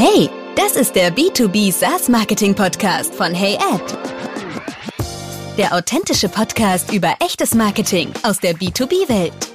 Hey, das ist der B2B SaaS Marketing Podcast von HeyAd. Der authentische Podcast über echtes Marketing aus der B2B-Welt.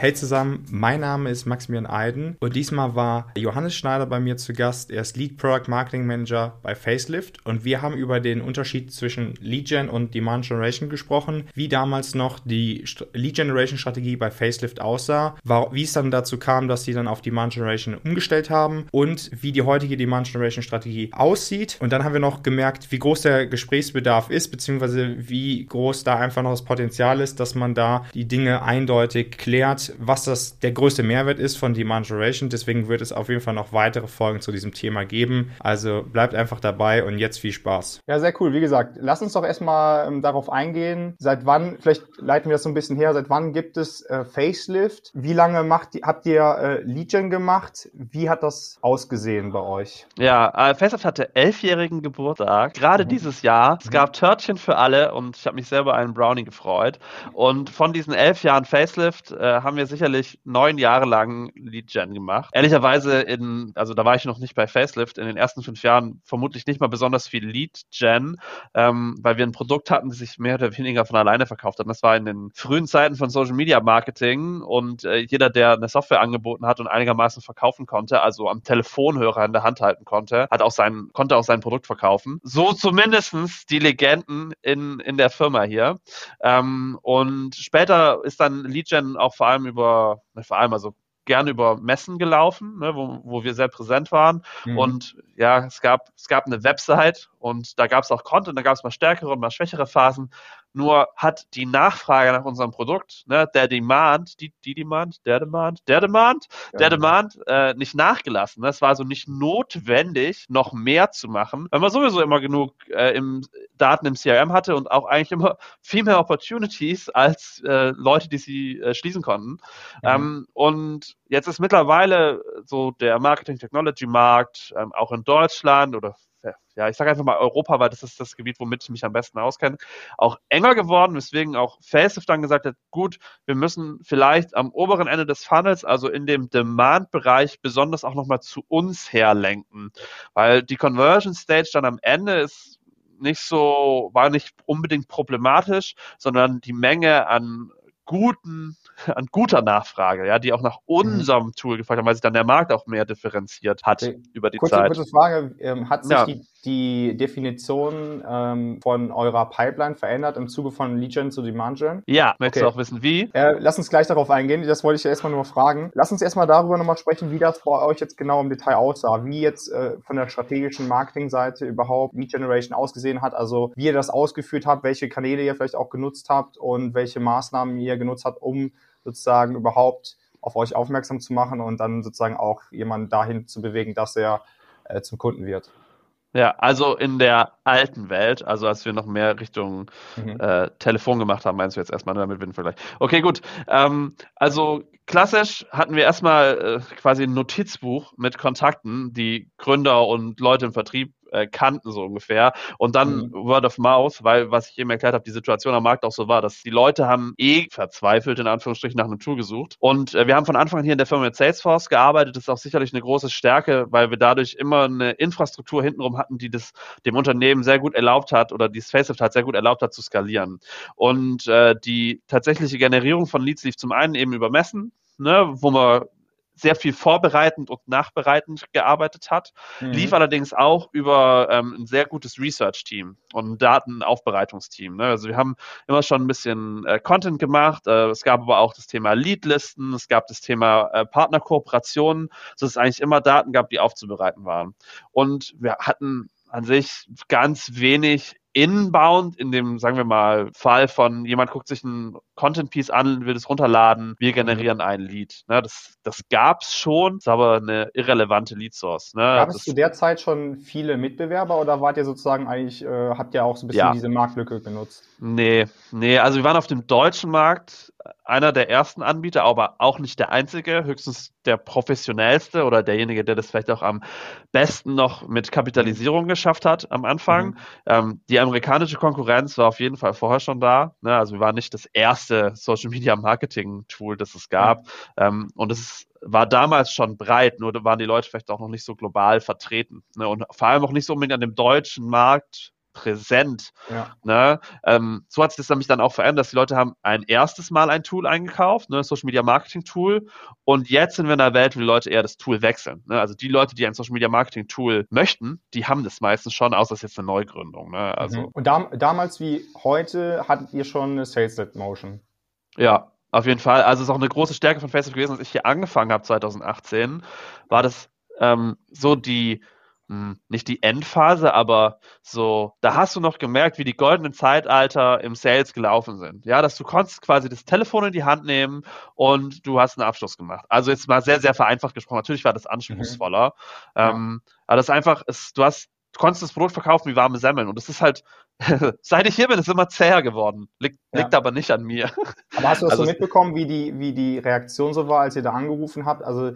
Hey zusammen, mein Name ist Maximilian Eiden und diesmal war Johannes Schneider bei mir zu Gast. Er ist Lead Product Marketing Manager bei Facelift und wir haben über den Unterschied zwischen Lead Gen und Demand Generation gesprochen, wie damals noch die Lead Generation Strategie bei Facelift aussah, wie es dann dazu kam, dass sie dann auf Demand Generation umgestellt haben und wie die heutige Demand Generation Strategie aussieht. Und dann haben wir noch gemerkt, wie groß der Gesprächsbedarf ist, beziehungsweise wie groß da einfach noch das Potenzial ist, dass man da die Dinge eindeutig klärt was das der größte Mehrwert ist von Demand Generation. Deswegen wird es auf jeden Fall noch weitere Folgen zu diesem Thema geben. Also bleibt einfach dabei und jetzt viel Spaß. Ja, sehr cool. Wie gesagt, lass uns doch erstmal ähm, darauf eingehen. Seit wann, vielleicht leiten wir das so ein bisschen her, seit wann gibt es äh, Facelift? Wie lange macht, habt ihr äh, Legion gemacht? Wie hat das ausgesehen bei euch? Ja, äh, Facelift hatte elfjährigen Geburtstag, gerade mhm. dieses Jahr. Es gab Törtchen für alle und ich habe mich selber einen Brownie gefreut. Und von diesen elf Jahren Facelift äh, haben wir wir sicherlich neun Jahre lang Lead-Gen gemacht. Ehrlicherweise in, also da war ich noch nicht bei Facelift, in den ersten fünf Jahren vermutlich nicht mal besonders viel Lead-Gen, ähm, weil wir ein Produkt hatten, das sich mehr oder weniger von alleine verkauft hat. Das war in den frühen Zeiten von Social Media Marketing und äh, jeder, der eine Software angeboten hat und einigermaßen verkaufen konnte, also am Telefonhörer in der Hand halten konnte, hat auch sein, konnte auch sein Produkt verkaufen. So zumindestens die Legenden in, in der Firma hier. Ähm, und später ist dann Lead-Gen auch vor allem über, vor allem also gerne über Messen gelaufen, ne, wo, wo wir sehr präsent waren. Mhm. Und ja, es gab, es gab eine Website und da gab es auch Content, da gab es mal stärkere und mal schwächere Phasen. Nur hat die Nachfrage nach unserem Produkt, ne, der Demand, die, die Demand, der Demand, der Demand, ja. der Demand äh, nicht nachgelassen. Es war also nicht notwendig, noch mehr zu machen, weil man sowieso immer genug äh, im Daten im CRM hatte und auch eigentlich immer viel mehr Opportunities als äh, Leute, die sie äh, schließen konnten. Mhm. Ähm, und jetzt ist mittlerweile so der Marketing Technology Markt, ähm, auch in Deutschland oder ja, ich sage einfach mal Europa, weil das ist das Gebiet, womit ich mich am besten auskenne, auch enger geworden, weswegen auch Facelift dann gesagt hat, gut, wir müssen vielleicht am oberen Ende des Funnels, also in dem Demand-Bereich, besonders auch nochmal zu uns herlenken, weil die Conversion Stage dann am Ende ist nicht so, war nicht unbedingt problematisch, sondern die Menge an guten, an guter Nachfrage, ja, die auch nach mhm. unserem mhm. Tool gefragt haben, weil sich dann der Markt auch mehr differenziert hat okay. über die kurze, Zeit. Kurze Frage, ähm, hat sich ja. die die Definition ähm, von eurer Pipeline verändert im Zuge von Lead Gen zu Demand Gen? Ja, möchtest okay. du auch wissen, wie? Äh, lass uns gleich darauf eingehen. Das wollte ich ja erstmal nur fragen. Lass uns erstmal darüber nochmal sprechen, wie das bei euch jetzt genau im Detail aussah. Wie jetzt äh, von der strategischen Marketingseite überhaupt Lead Generation ausgesehen hat. Also wie ihr das ausgeführt habt, welche Kanäle ihr vielleicht auch genutzt habt und welche Maßnahmen ihr genutzt habt, um sozusagen überhaupt auf euch aufmerksam zu machen und dann sozusagen auch jemanden dahin zu bewegen, dass er äh, zum Kunden wird. Ja, also in der alten Welt, also als wir noch mehr Richtung mhm. äh, Telefon gemacht haben, meinst du jetzt erstmal, ne, damit den Vergleich. Okay, gut. Ähm, also klassisch hatten wir erstmal äh, quasi ein Notizbuch mit Kontakten, die Gründer und Leute im Vertrieb äh, kannten, so ungefähr. Und dann mhm. Word of Mouth, weil, was ich eben erklärt habe, die Situation am Markt auch so war, dass die Leute haben eh verzweifelt, in Anführungsstrichen, nach einem Tool gesucht. Und äh, wir haben von Anfang an hier in der Firma mit Salesforce gearbeitet. Das ist auch sicherlich eine große Stärke, weil wir dadurch immer eine Infrastruktur hintenrum hatten, die das dem Unternehmen sehr gut erlaubt hat oder die Facelift hat sehr gut erlaubt hat zu skalieren. Und äh, die tatsächliche Generierung von Leads lief zum einen eben über Messen, ne, wo man sehr viel vorbereitend und nachbereitend gearbeitet hat, mhm. lief allerdings auch über ähm, ein sehr gutes Research-Team und ein Datenaufbereitungsteam. Ne? Also wir haben immer schon ein bisschen äh, Content gemacht, äh, es gab aber auch das Thema Leadlisten, es gab das Thema äh, Partnerkooperationen, sodass es eigentlich immer Daten gab, die aufzubereiten waren. Und wir hatten an sich ganz wenig inbound in dem, sagen wir mal, Fall von jemand guckt sich ein Content Piece an, will es runterladen, wir generieren mhm. ein Lead. Ne, das, das gab's schon, ist aber eine irrelevante Lead Source. Ne? Gab es zu der Zeit schon viele Mitbewerber oder wart ihr sozusagen eigentlich, äh, habt ihr auch so ein bisschen ja. diese Marktlücke genutzt? Nee, nee, also wir waren auf dem deutschen Markt einer der ersten Anbieter, aber auch nicht der einzige, höchstens der professionellste oder derjenige, der das vielleicht auch am besten noch mit Kapitalisierung geschafft hat am Anfang. Mhm. Ähm, die amerikanische Konkurrenz war auf jeden Fall vorher schon da. Ne? Also wir waren nicht das erste erste Social Media Marketing Tool, das es gab. Ja. Ähm, und es war damals schon breit, nur waren die Leute vielleicht auch noch nicht so global vertreten. Ne? Und vor allem auch nicht so unbedingt an dem deutschen Markt präsent. Ja. Ne? Ähm, so hat sich das nämlich dann auch verändert, dass die Leute haben ein erstes Mal ein Tool eingekauft, ne, Social Media Marketing Tool, und jetzt sind wir in einer Welt, wo die Leute eher das Tool wechseln. Ne? Also die Leute, die ein Social Media Marketing Tool möchten, die haben das meistens schon, außer es ist jetzt eine Neugründung. Ne? Also, mhm. Und dam damals wie heute hattet ihr schon eine Sales-Led Motion? Ja, auf jeden Fall. Also es ist auch eine große Stärke von Facebook gewesen, als ich hier angefangen habe 2018, war das ähm, so die hm, nicht die Endphase, aber so, da hast du noch gemerkt, wie die goldenen Zeitalter im Sales gelaufen sind. Ja, dass du konntest quasi das Telefon in die Hand nehmen und du hast einen Abschluss gemacht. Also jetzt mal sehr, sehr vereinfacht gesprochen. Natürlich war das anspruchsvoller. Mhm. Ähm, ja. Aber das ist einfach, ist, du hast, du konntest das Brot verkaufen wie warme Semmeln und das ist halt, seit ich hier bin, ist es immer zäher geworden. Liegt, ja. liegt aber nicht an mir. Aber hast du das also, so mitbekommen, wie die, wie die Reaktion so war, als ihr da angerufen habt? Also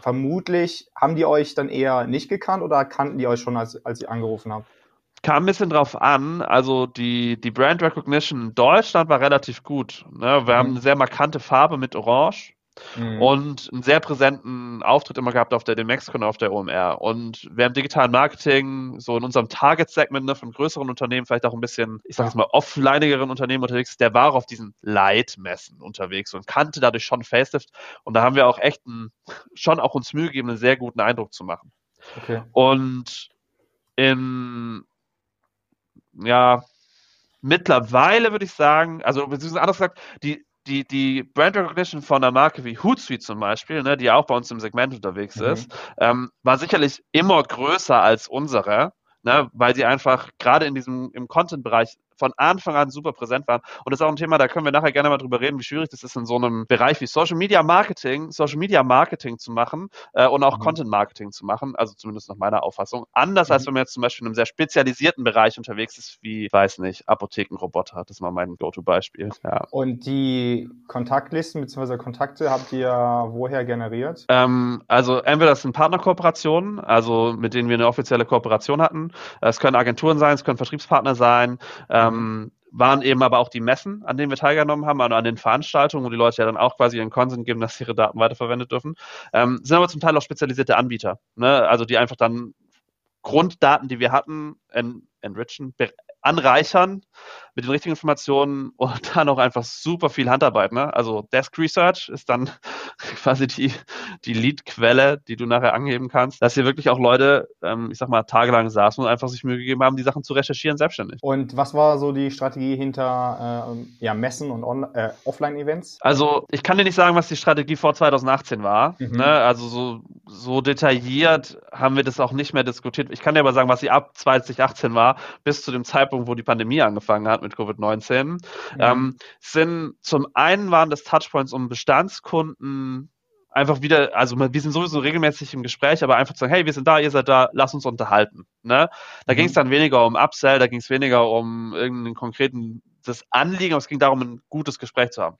vermutlich haben die euch dann eher nicht gekannt oder kannten die euch schon, als, als ihr angerufen habt? Kam ein bisschen drauf an. Also die, die Brand Recognition in Deutschland war relativ gut. Ne? Wir mhm. haben eine sehr markante Farbe mit Orange. Mhm. Und einen sehr präsenten Auftritt immer gehabt auf der Demexcon, auf der OMR. Und wer im digitalen Marketing, so in unserem Target-Segment ne, von größeren Unternehmen, vielleicht auch ein bisschen, ich sag jetzt mal, offlinigeren Unternehmen unterwegs, der war auf diesen Light-Messen unterwegs und kannte dadurch schon Facelift. Und da haben wir auch echt einen, schon auch uns Mühe gegeben, einen sehr guten Eindruck zu machen. Okay. Und in, ja, mittlerweile würde ich sagen, also beziehungsweise anders gesagt, die, die, die Brand Recognition von einer Marke wie Hootsuite zum Beispiel, ne, die auch bei uns im Segment unterwegs mhm. ist, ähm, war sicherlich immer größer als unsere, ne, weil sie einfach gerade in diesem im Content-Bereich von Anfang an super präsent waren. Und das ist auch ein Thema, da können wir nachher gerne mal drüber reden, wie schwierig das ist, in so einem Bereich wie Social Media Marketing, Social Media Marketing zu machen äh, und auch mhm. Content Marketing zu machen, also zumindest nach meiner Auffassung. Anders mhm. als wenn man jetzt zum Beispiel in einem sehr spezialisierten Bereich unterwegs ist, wie, weiß nicht, Apothekenroboter. Das ist mal mein Go-To-Beispiel. Ja. Und die Kontaktlisten bzw. Kontakte habt ihr woher generiert? Ähm, also entweder das sind Partnerkooperationen, also mit denen wir eine offizielle Kooperation hatten. Es können Agenturen sein, es können Vertriebspartner sein. Äh, ähm, waren eben aber auch die Messen, an denen wir teilgenommen haben, also an den Veranstaltungen, wo die Leute ja dann auch quasi ihren Consent geben, dass ihre Daten weiterverwendet dürfen. Ähm, sind aber zum Teil auch spezialisierte Anbieter, ne? also die einfach dann Grunddaten, die wir hatten, en enrichen, anreichern mit den richtigen Informationen und dann auch einfach super viel Handarbeit. Ne? Also Desk Research ist dann quasi die, die Lead-Quelle, die du nachher angeben kannst, dass hier wirklich auch Leute, ähm, ich sag mal, tagelang saßen und einfach sich Mühe gegeben haben, die Sachen zu recherchieren selbstständig. Und was war so die Strategie hinter äh, ja, Messen und äh, Offline-Events? Also ich kann dir nicht sagen, was die Strategie vor 2018 war. Mhm. Ne? Also so, so detailliert haben wir das auch nicht mehr diskutiert. Ich kann dir aber sagen, was sie ab 2018 war, bis zu dem Zeitpunkt, wo die Pandemie angefangen hat mit Covid-19, mhm. ähm, sind zum einen waren das Touchpoints, um Bestandskunden einfach wieder, also wir sind sowieso regelmäßig im Gespräch, aber einfach zu sagen, hey, wir sind da, ihr seid da, lass uns unterhalten. Ne? Da mhm. ging es dann weniger um Upsell, da ging es weniger um irgendeinen konkreten das Anliegen, aber es ging darum, ein gutes Gespräch zu haben.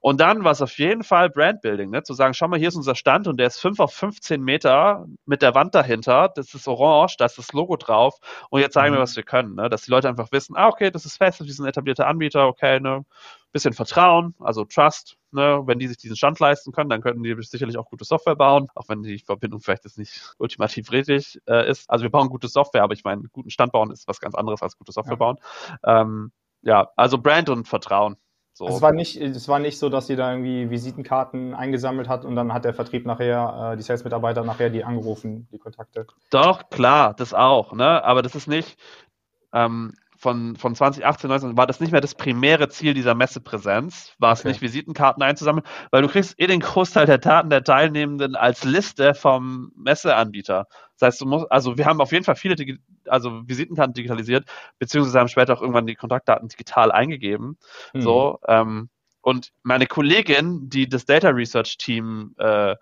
Und dann war es auf jeden Fall Brandbuilding, ne? zu sagen, schau mal, hier ist unser Stand und der ist 5 auf 15 Meter mit der Wand dahinter, das ist orange, da ist das Logo drauf und jetzt zeigen mhm. wir, was wir können. Ne? Dass die Leute einfach wissen, ah, okay, das ist fest, wir sind etablierter Anbieter, okay, ne? bisschen Vertrauen, also Trust, ne? wenn die sich diesen Stand leisten können, dann könnten die sicherlich auch gute Software bauen, auch wenn die Verbindung vielleicht jetzt nicht ultimativ richtig äh, ist. Also wir bauen gute Software, aber ich meine, guten Stand bauen ist was ganz anderes als gute Software ja. bauen. Ähm, ja, also Brand und Vertrauen. So. Also es, war nicht, es war nicht so, dass sie da irgendwie Visitenkarten eingesammelt hat und dann hat der Vertrieb nachher, äh, die Sales-Mitarbeiter nachher die angerufen, die Kontakte. Doch, klar, das auch, ne? Aber das ist nicht, ähm, von, von 2018, 19 war das nicht mehr das primäre Ziel dieser Messepräsenz, war es okay. nicht Visitenkarten einzusammeln, weil du kriegst eh den Großteil der Daten der Teilnehmenden als Liste vom Messeanbieter. Das heißt, du musst, also wir haben auf jeden Fall viele Digi also Visitenkarten digitalisiert, beziehungsweise haben später auch irgendwann die Kontaktdaten digital eingegeben. Mhm. So, ähm, und meine Kollegin, die das Data Research Team äh,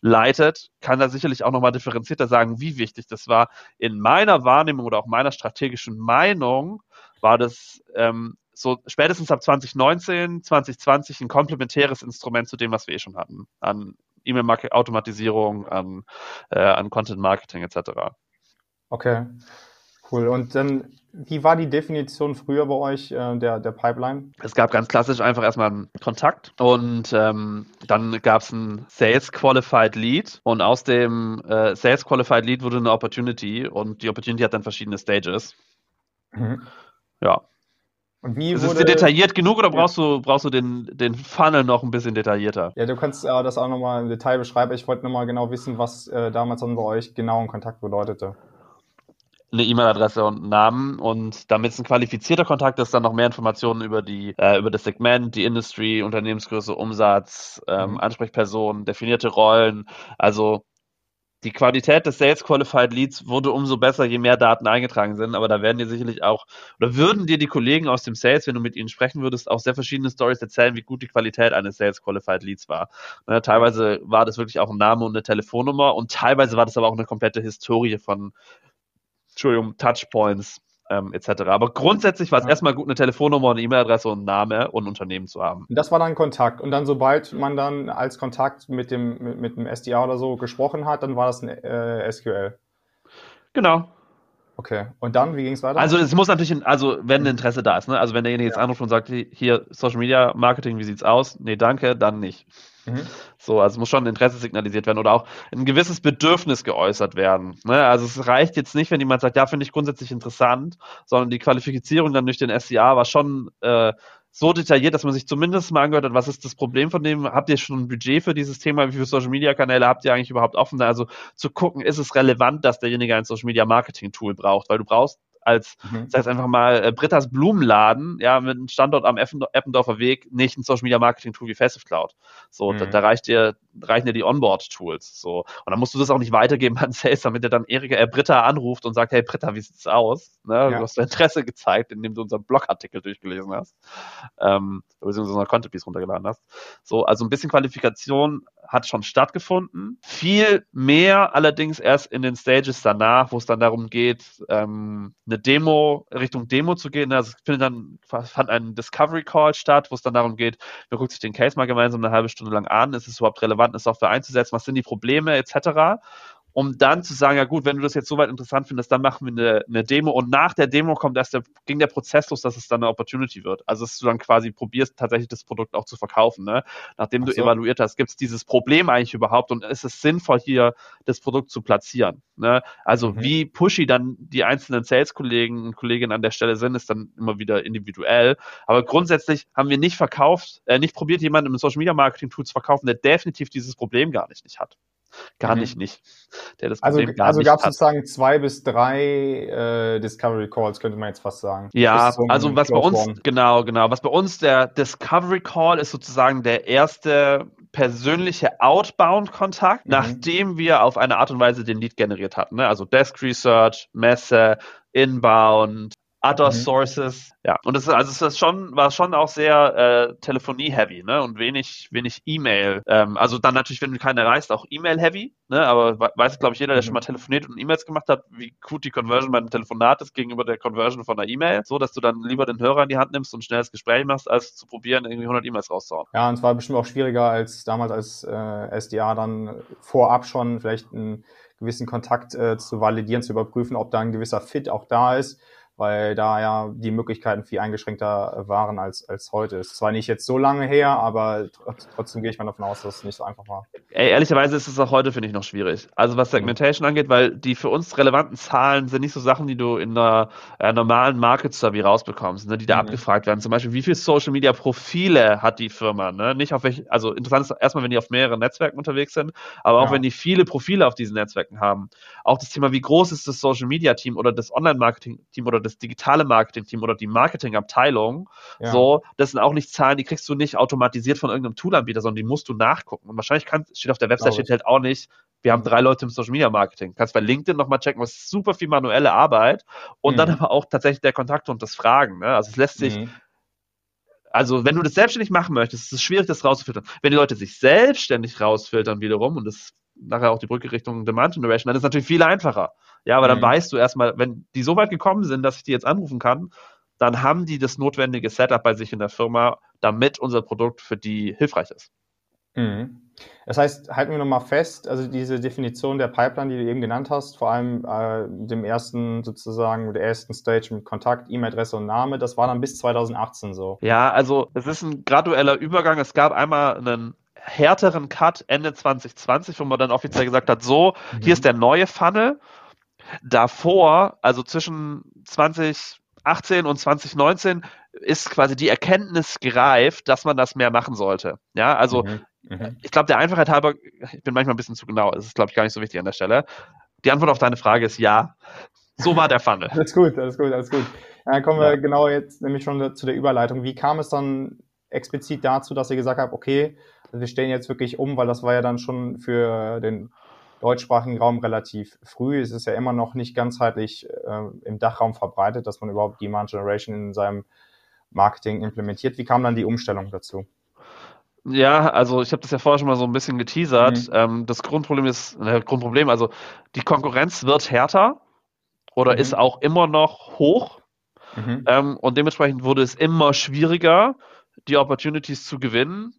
leitet, kann da sicherlich auch nochmal differenzierter sagen, wie wichtig das war. In meiner Wahrnehmung oder auch meiner strategischen Meinung war das ähm, so spätestens ab 2019, 2020 ein komplementäres Instrument zu dem, was wir eh schon hatten, an E-Mail-Automatisierung, an, äh, an Content-Marketing etc. Okay. Cool. Und dann, wie war die Definition früher bei euch äh, der, der Pipeline? Es gab ganz klassisch einfach erstmal einen Kontakt und ähm, dann gab es ein Sales Qualified Lead und aus dem äh, Sales Qualified Lead wurde eine Opportunity und die Opportunity hat dann verschiedene Stages. Mhm. Ja. Und wie Ist wurde, es dir detailliert genug oder brauchst du, brauchst du den, den Funnel noch ein bisschen detaillierter? Ja, du kannst äh, das auch nochmal im Detail beschreiben. Ich wollte nochmal genau wissen, was äh, damals dann bei euch genau ein Kontakt bedeutete. Eine E-Mail-Adresse und einen Namen und damit es ein qualifizierter Kontakt ist, dann noch mehr Informationen über die, äh, über das Segment, die Industry, Unternehmensgröße, Umsatz, ähm, Mhm. Ansprechpersonen, definierte Rollen. Also die Qualität des Sales Qualified Leads wurde umso besser, je mehr Daten eingetragen sind. Aber da werden dir sicherlich auch, oder würden dir die Kollegen aus dem Sales, wenn du mit ihnen sprechen würdest, auch sehr verschiedene Stories erzählen, wie gut die Qualität eines Sales Qualified Leads war. Ne, teilweise war das wirklich auch ein Name und eine Telefonnummer und teilweise war das aber auch eine komplette Historie von, Entschuldigung, Touchpoints ähm, etc. Aber grundsätzlich war es Ja. erstmal gut, eine Telefonnummer, eine E-Mail-Adresse und einen Name und ein Unternehmen zu haben. Das war dann Kontakt. Und dann, sobald man dann als Kontakt mit dem, mit, mit dem SDA oder so gesprochen hat, dann war das ein äh, SQL. Genau. Okay. Und dann, wie ging es weiter? Also es muss natürlich, ein- also wenn ein Interesse da ist, ne? Also wenn derjenige jetzt Ja. anruft und sagt, hier Social Media Marketing, wie sieht's aus? Nee, danke, dann nicht. Mhm. So, also muss schon ein Interesse signalisiert werden oder auch ein gewisses Bedürfnis geäußert werden. Ne? Also es reicht jetzt nicht, wenn jemand sagt, ja, finde ich grundsätzlich interessant, sondern die Qualifizierung dann durch den SCA war schon äh, so detailliert, dass man sich zumindest mal angehört hat, was ist das Problem von dem? Habt ihr schon ein Budget für dieses Thema? Wie viele Social Media Kanäle habt ihr eigentlich überhaupt offen? Also zu gucken, ist es relevant, dass derjenige ein Social Media Marketing Tool braucht? Weil du brauchst als, Mhm. heißt einfach mal, äh, Britta's Blumenladen, ja, mit einem Standort am Eppendorfer Weg, nicht ein Social Media Marketing Tool wie Factive Cloud. So, da, Mhm. da reicht dir, reichen dir die Onboard-Tools. So. Und dann musst du das auch nicht weitergeben an Sales, damit er dann Erika, äh, Britta anruft und sagt, hey Britta, wie sieht's aus? Ne? Ja. Du hast Interesse gezeigt, indem du unseren Blogartikel durchgelesen hast. Ähm, beziehungsweise unseren Content Piece runtergeladen hast. So, also ein bisschen Qualifikation hat schon stattgefunden. Viel mehr allerdings erst in den Stages danach, wo es dann darum geht, ähm, eine Demo, Richtung Demo zu gehen. Also es findet dann, fand ein Discovery Call statt, wo es dann darum geht, man guckt sich den Case mal gemeinsam eine halbe Stunde lang an, ist es überhaupt relevant, eine Software einzusetzen, was sind die Probleme etc um dann zu sagen, ja gut, wenn du das jetzt soweit interessant findest, dann machen wir eine, eine Demo und nach der Demo kommt erst der, ging der Prozess los, dass es dann eine Opportunity wird. Also dass du dann quasi probierst, tatsächlich das Produkt auch zu verkaufen. Ne? Nachdem du Ach so. evaluiert hast, gibt es dieses Problem eigentlich überhaupt und ist es sinnvoll, hier das Produkt zu platzieren. Ne? Also Mhm. wie pushy dann die einzelnen Sales-Kollegen und Kolleginnen an der Stelle sind, ist dann immer wieder individuell. Aber grundsätzlich haben wir nicht verkauft, äh, nicht probiert, jemanden im Social-Media-Marketing-Tool zu verkaufen, der definitiv dieses Problem gar nicht, nicht hat. Gar Mhm. nicht nicht. Der das Also, gar also gab es sozusagen zwei bis drei äh, Discovery Calls, könnte man jetzt fast sagen. Ja, also was bei Close uns, One. genau, genau, was bei uns der Discovery Call ist sozusagen der erste persönliche Outbound-Kontakt, Mhm. nachdem wir auf eine Art und Weise den Lead generiert hatten. Ne? Also Desk Research, Messe, Inbound, Other Mhm. Sources. Ja, und das ist, also es ist schon, war schon auch sehr äh, Telefonie-heavy, ne? Und wenig, wenig E-Mail. Ähm, also dann natürlich, wenn du keine erreichst, auch E-Mail-heavy, ne? Aber we- weiß, glaube ich, jeder, der Mhm. schon mal telefoniert und E-Mails gemacht hat, wie gut die Conversion bei einem Telefonat ist gegenüber der Conversion von einer E-Mail, so dass du dann lieber den Hörer in die Hand nimmst und ein schnelles Gespräch machst, als zu probieren, irgendwie 100 E-Mails rauszuhauen. Ja, und es war bestimmt auch schwieriger als damals als äh, SDA dann vorab schon vielleicht einen gewissen Kontakt äh, zu validieren, zu überprüfen, ob da ein gewisser Fit auch da ist, weil da ja die Möglichkeiten viel eingeschränkter waren als, als heute. Ist zwar nicht jetzt so lange her, aber tr- trotzdem gehe ich mal davon aus, dass es nicht so einfach war. Ey, ehrlicherweise ist es auch heute, finde ich, noch schwierig. Also was Segmentation angeht, weil die für uns relevanten Zahlen sind nicht so Sachen, die du in einer äh, normalen Market Survey rausbekommst, ne, die da Mhm. abgefragt werden. Zum Beispiel, wie viele Social Media Profile hat die Firma? Ne? Nicht auf welchen, also interessant ist erstmal, wenn die auf mehreren Netzwerken unterwegs sind, aber auch Ja. wenn die viele Profile auf diesen Netzwerken haben. Auch das Thema, wie groß ist das Social Media Team oder das Online Marketing Team oder das digitale Marketing Team oder die Marketingabteilung. Ja. So, das sind auch nicht Zahlen, die kriegst du nicht automatisiert von irgendeinem Toolanbieter, sondern die musst du nachgucken. Und wahrscheinlich kann, steht auf der Website steht halt auch nicht, wir haben drei Leute im Social Media Marketing. Kannst bei LinkedIn nochmal checken, was super viel manuelle Arbeit und dann Mhm. aber auch tatsächlich der Kontakt und das Fragen. Ne? Also es lässt sich, Mhm. also wenn du das selbstständig machen möchtest, ist es schwierig, das rauszufiltern. Wenn die Leute sich selbstständig rausfiltern wiederum und das nachher auch die Brücke Richtung Demand Generation, dann ist es natürlich viel einfacher. Ja, aber dann Mhm. weißt du erstmal, wenn die so weit gekommen sind, dass ich die jetzt anrufen kann, dann haben die das notwendige Setup bei sich in der Firma, damit unser Produkt für die hilfreich ist. Mhm. Das heißt, halten wir nochmal fest, also diese Definition der Pipeline, die du eben genannt hast, vor allem äh, dem ersten sozusagen, der ersten Stage mit Kontakt, E-Mail-Adresse und Name, das war dann bis 2018 so. Ja, also es ist ein gradueller Übergang. Es gab einmal einen härteren Cut Ende 2020, wo man dann offiziell gesagt hat, so, mhm. hier ist der neue Funnel. Davor, also zwischen 2018 und 2019, ist quasi die Erkenntnis gereift, dass man das mehr machen sollte. Ja, also mhm. Mhm. ich glaube, der Einfachheit halber, ich bin manchmal ein bisschen zu genau, es ist, glaube ich, gar nicht so wichtig an der Stelle. Die Antwort auf deine Frage ist ja. So war der Funnel. alles gut, alles gut, alles gut. Dann kommen ja. wir genau jetzt nämlich schon zu der Überleitung. Wie kam es dann explizit dazu, dass ihr gesagt habt, okay, wir stellen jetzt wirklich um, weil das war ja dann schon für den deutschsprachigen Raum relativ früh. Es ist ja immer noch nicht ganzheitlich äh, im Dachraum verbreitet, dass man überhaupt Demand Generation in seinem Marketing implementiert. Wie kam dann die Umstellung dazu? Ja, also ich habe das ja vorher schon mal so ein bisschen geteasert. Mhm. Ähm, das Grundproblem ist, äh, Grundproblem, also die Konkurrenz wird härter oder mhm. ist auch immer noch hoch. Mhm. Ähm, und dementsprechend wurde es immer schwieriger, die Opportunities zu gewinnen.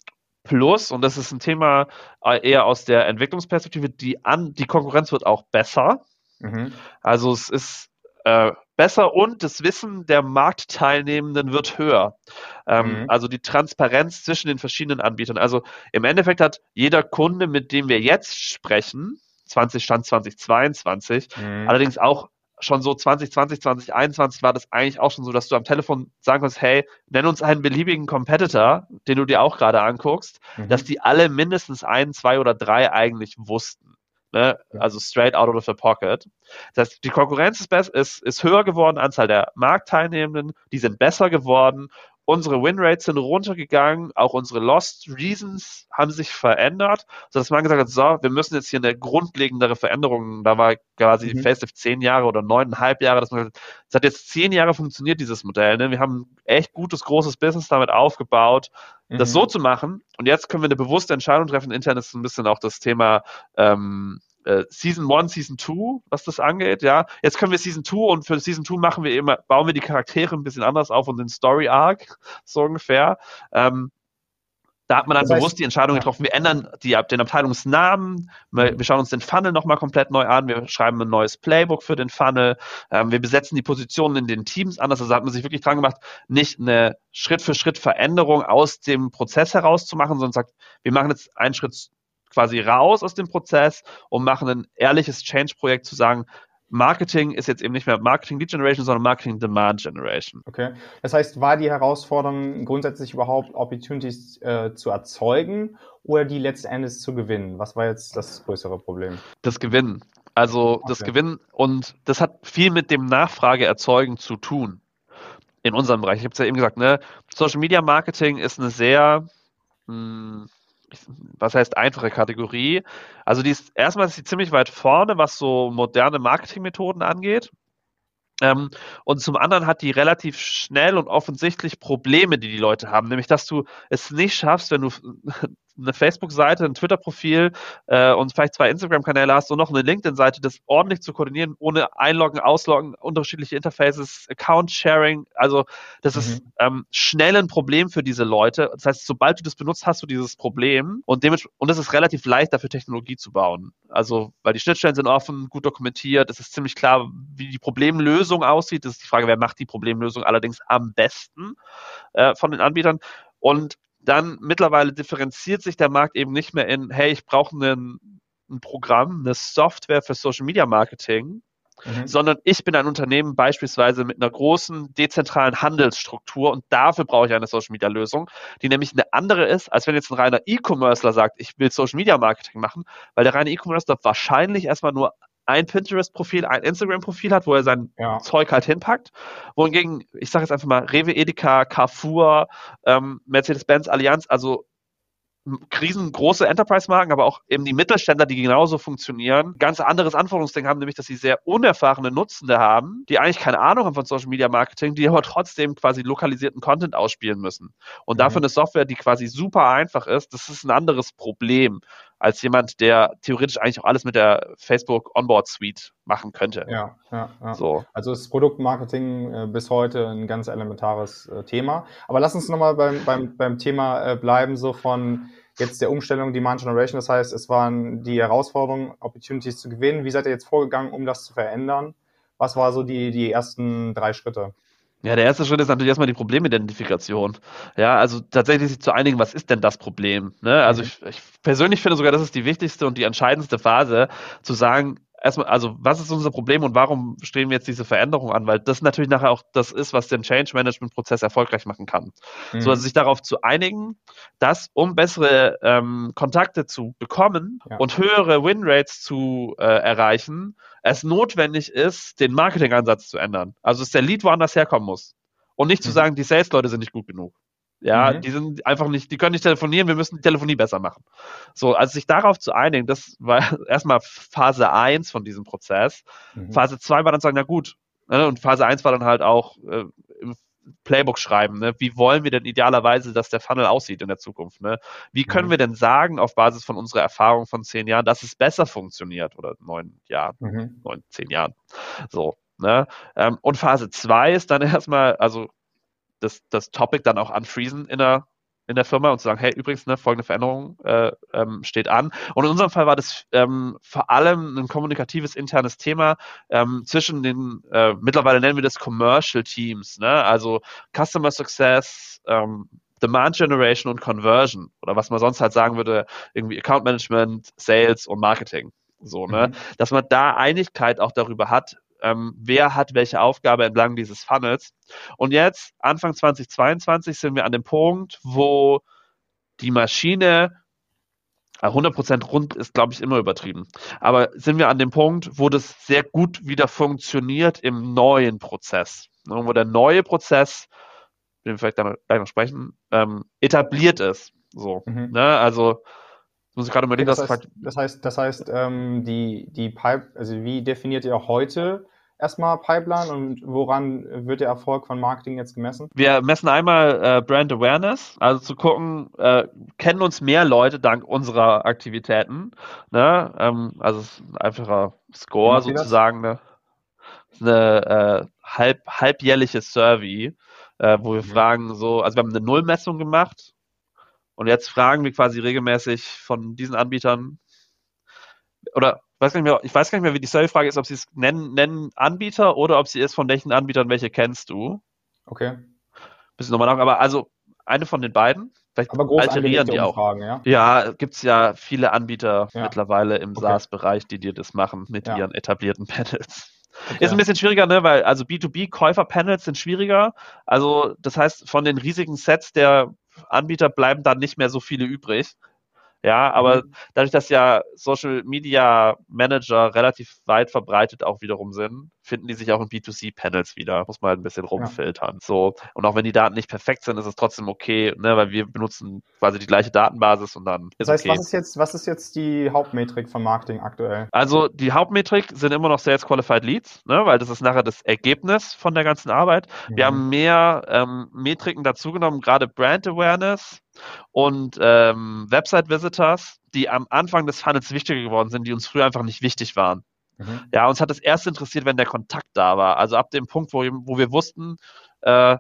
Plus, und das ist ein Thema äh, eher aus der Entwicklungsperspektive, die, an, die Konkurrenz wird auch besser. Mhm. Also es ist äh, besser und das Wissen der Marktteilnehmenden wird höher. Ähm, mhm. Also die Transparenz zwischen den verschiedenen Anbietern. Also im Endeffekt hat jeder Kunde, mit dem wir jetzt sprechen, 20 Stand 2022, mhm. allerdings auch schon so 2020, 2021 war das eigentlich auch schon so, dass du am Telefon sagen kannst, hey, nenn uns einen beliebigen Competitor, den du dir auch gerade anguckst, mhm. dass die alle mindestens ein, zwei oder drei eigentlich wussten. Ne? Also straight out of the pocket. Das heißt, die Konkurrenz ist, ist, ist höher geworden, Anzahl der Marktteilnehmenden, die sind besser geworden unsere Winrates sind runtergegangen, auch unsere Lost Reasons haben sich verändert, sodass man gesagt hat, so, wir müssen jetzt hier eine grundlegendere Veränderung, da war quasi mhm. Facelift zehn Jahre oder neuneinhalb Jahre, dass man gesagt hat, es hat jetzt zehn Jahre funktioniert, dieses Modell, ne? wir haben echt gutes, großes Business damit aufgebaut, mhm. das so zu machen und jetzt können wir eine bewusste Entscheidung treffen, intern ist ein bisschen auch das Thema ähm, äh, Season 1, Season 2, was das angeht, ja. Jetzt können wir Season 2 und für Season 2 machen wir immer, bauen wir die Charaktere ein bisschen anders auf und den Story Arc, so ungefähr. Ähm, da hat man dann das heißt, bewusst die Entscheidung getroffen, wir ändern die, den Abteilungsnamen, wir, wir schauen uns den Funnel nochmal komplett neu an, wir schreiben ein neues Playbook für den Funnel, ähm, wir besetzen die Positionen in den Teams anders. Also hat man sich wirklich dran gemacht, nicht eine Schritt für Schritt Veränderung aus dem Prozess heraus zu machen, sondern sagt, wir machen jetzt einen Schritt quasi raus aus dem Prozess und machen ein ehrliches Change-Projekt zu sagen, Marketing ist jetzt eben nicht mehr Marketing Lead Generation, sondern Marketing Demand Generation. Okay. Das heißt, war die Herausforderung grundsätzlich überhaupt Opportunities äh, zu erzeugen oder die letzten Endes zu gewinnen? Was war jetzt das größere Problem? Das Gewinnen. Also okay. das Gewinnen und das hat viel mit dem Nachfrage erzeugen zu tun in unserem Bereich. Ich habe es ja eben gesagt, ne? Social Media Marketing ist eine sehr mh, hm, was heißt einfache Kategorie? Also die ist erstmal ist sie ziemlich weit vorne, was so moderne Marketingmethoden angeht. Ähm, und zum anderen hat die relativ schnell und offensichtlich Probleme, die die Leute haben, nämlich dass du es nicht schaffst, wenn du eine Facebook-Seite, ein Twitter-Profil äh, und vielleicht zwei Instagram-Kanäle hast und noch eine LinkedIn-Seite, das ordentlich zu koordinieren, ohne Einloggen, Ausloggen, unterschiedliche Interfaces, Account-Sharing. Also das mhm. ist ähm, schnell ein Problem für diese Leute. Das heißt, sobald du das benutzt, hast du dieses Problem und und es ist relativ leicht, dafür Technologie zu bauen. Also weil die Schnittstellen sind offen, gut dokumentiert, es ist ziemlich klar, wie die Problemlösung aussieht. Das ist die Frage, wer macht die Problemlösung allerdings am besten äh, von den Anbietern. Und dann mittlerweile differenziert sich der Markt eben nicht mehr in, hey, ich brauche ein Programm, eine Software für Social Media Marketing, mhm. sondern ich bin ein Unternehmen beispielsweise mit einer großen dezentralen Handelsstruktur und dafür brauche ich eine Social Media Lösung, die nämlich eine andere ist, als wenn jetzt ein reiner E-Commercer sagt, ich will Social Media Marketing machen, weil der reine E-Commercer wahrscheinlich erstmal nur ein Pinterest-Profil, ein Instagram-Profil hat, wo er sein ja. Zeug halt hinpackt. Wohingegen, ich sage jetzt einfach mal, Rewe, Edeka, Carrefour, ähm, Mercedes-Benz, Allianz, also riesengroße Enterprise-Marken, aber auch eben die Mittelständler, die genauso funktionieren, ganz anderes Anforderungsding haben, nämlich, dass sie sehr unerfahrene Nutzende haben, die eigentlich keine Ahnung haben von Social Media Marketing, die aber trotzdem quasi lokalisierten Content ausspielen müssen. Und mhm. dafür eine Software, die quasi super einfach ist, das ist ein anderes Problem. Als jemand, der theoretisch eigentlich auch alles mit der Facebook Onboard Suite machen könnte. Ja, ja, ja. So. Also ist Produktmarketing äh, bis heute ein ganz elementares äh, Thema. Aber lass uns nochmal beim, beim, beim Thema äh, bleiben, so von jetzt der Umstellung Demand Generation. Das heißt, es waren die Herausforderungen, Opportunities zu gewinnen. Wie seid ihr jetzt vorgegangen, um das zu verändern? Was war so die, die ersten drei Schritte? Ja, der erste Schritt ist natürlich erstmal die Problemidentifikation. Ja, also tatsächlich sich zu einigen, was ist denn das Problem? Ne? Also mhm. ich, ich persönlich finde sogar, das ist die wichtigste und die entscheidendste Phase, zu sagen, erstmal, also was ist unser Problem und warum streben wir jetzt diese Veränderung an? Weil das natürlich nachher auch das ist, was den Change Management Prozess erfolgreich machen kann. Mhm. So, also sich darauf zu einigen, dass um bessere ähm, Kontakte zu bekommen ja. und höhere Win Rates zu äh, erreichen, es notwendig ist, den Marketingansatz zu ändern. Also dass der Lead woanders herkommen muss. Und nicht mhm. zu sagen, die Sales-Leute sind nicht gut genug. Ja, mhm. die sind einfach nicht, die können nicht telefonieren, wir müssen die Telefonie besser machen. So, also sich darauf zu einigen, das war erstmal Phase 1 von diesem Prozess. Mhm. Phase 2 war dann sagen, na gut, ne, und Phase 1 war dann halt auch äh, im Playbook schreiben, ne? wie wollen wir denn idealerweise, dass der Funnel aussieht in der Zukunft? Ne? Wie können mhm. wir denn sagen, auf Basis von unserer Erfahrung von zehn Jahren, dass es besser funktioniert oder neun Jahren, mhm. neun, zehn Jahren. So. Ne? Ähm, und Phase 2 ist dann erstmal, also das, das Topic dann auch anfriesen in der, in der Firma und zu sagen, hey, übrigens, ne, folgende Veränderung äh, ähm, steht an. Und in unserem Fall war das ähm, vor allem ein kommunikatives internes Thema ähm, zwischen den, äh, mittlerweile nennen wir das Commercial Teams, ne? also Customer Success, ähm, Demand Generation und Conversion oder was man sonst halt sagen würde, irgendwie Account Management, Sales und Marketing. So, ne? Mhm. Dass man da Einigkeit auch darüber hat, ähm, wer hat welche Aufgabe entlang dieses Funnels. Und jetzt, Anfang 2022, sind wir an dem Punkt, wo die Maschine 100% äh, rund ist, glaube ich, immer übertrieben. Aber sind wir an dem Punkt, wo das sehr gut wieder funktioniert im neuen Prozess. Ne, wo der neue Prozess, den wir vielleicht dann gleich noch sprechen, ähm, etabliert ist. So, mhm. ne? Also muss ich gerade überlegen, das, heißt, das heißt, das heißt, ähm, die, die Pipe, also wie definiert ihr heute erstmal Pipeline und woran wird der Erfolg von Marketing jetzt gemessen? Wir messen einmal äh, Brand Awareness, also zu gucken, äh, kennen uns mehr Leute dank unserer Aktivitäten. Ne? Ähm, also es ist ein einfacher Score sozusagen. Ne? eine äh, halb, halbjährliche Survey, äh, wo wir mhm. fragen so, also wir haben eine Nullmessung gemacht und jetzt fragen wir quasi regelmäßig von diesen Anbietern oder weiß gar nicht mehr, ich weiß gar nicht mehr, wie die Survey-Frage ist, ob sie es nennen, nennen Anbieter oder ob sie ist, von welchen Anbietern welche kennst du. Okay. Bisschen nochmal nach, aber also eine von den beiden. Vielleicht aber groß alterieren die auch. Umfragen, ja, ja gibt es ja viele Anbieter ja. mittlerweile im okay. SaaS-Bereich, die dir das machen mit ja. ihren etablierten Panels. Okay. Ist ein bisschen schwieriger, ne, weil also B2B-Käufer-Panels sind schwieriger. Also das heißt, von den riesigen Sets der Anbieter bleiben dann nicht mehr so viele übrig. Ja, aber mhm. dadurch, dass ja Social Media Manager relativ weit verbreitet auch wiederum sind, finden die sich auch in B2C-Panels wieder. Muss man halt ein bisschen rumfiltern. Ja. So. Und auch wenn die Daten nicht perfekt sind, ist es trotzdem okay, ne, weil wir benutzen quasi die gleiche Datenbasis und dann Das heißt, okay. was ist jetzt, was ist jetzt die Hauptmetrik von Marketing aktuell? Also die Hauptmetrik sind immer noch Sales Qualified Leads, ne, weil das ist nachher das Ergebnis von der ganzen Arbeit. Mhm. Wir haben mehr ähm, Metriken dazugenommen, gerade Brand Awareness und ähm, Website Visitors, die am Anfang des Funnels wichtiger geworden sind, die uns früher einfach nicht wichtig waren. Mhm. Ja, uns hat das erst interessiert, wenn der Kontakt da war. Also ab dem Punkt, wo, wo wir wussten, äh,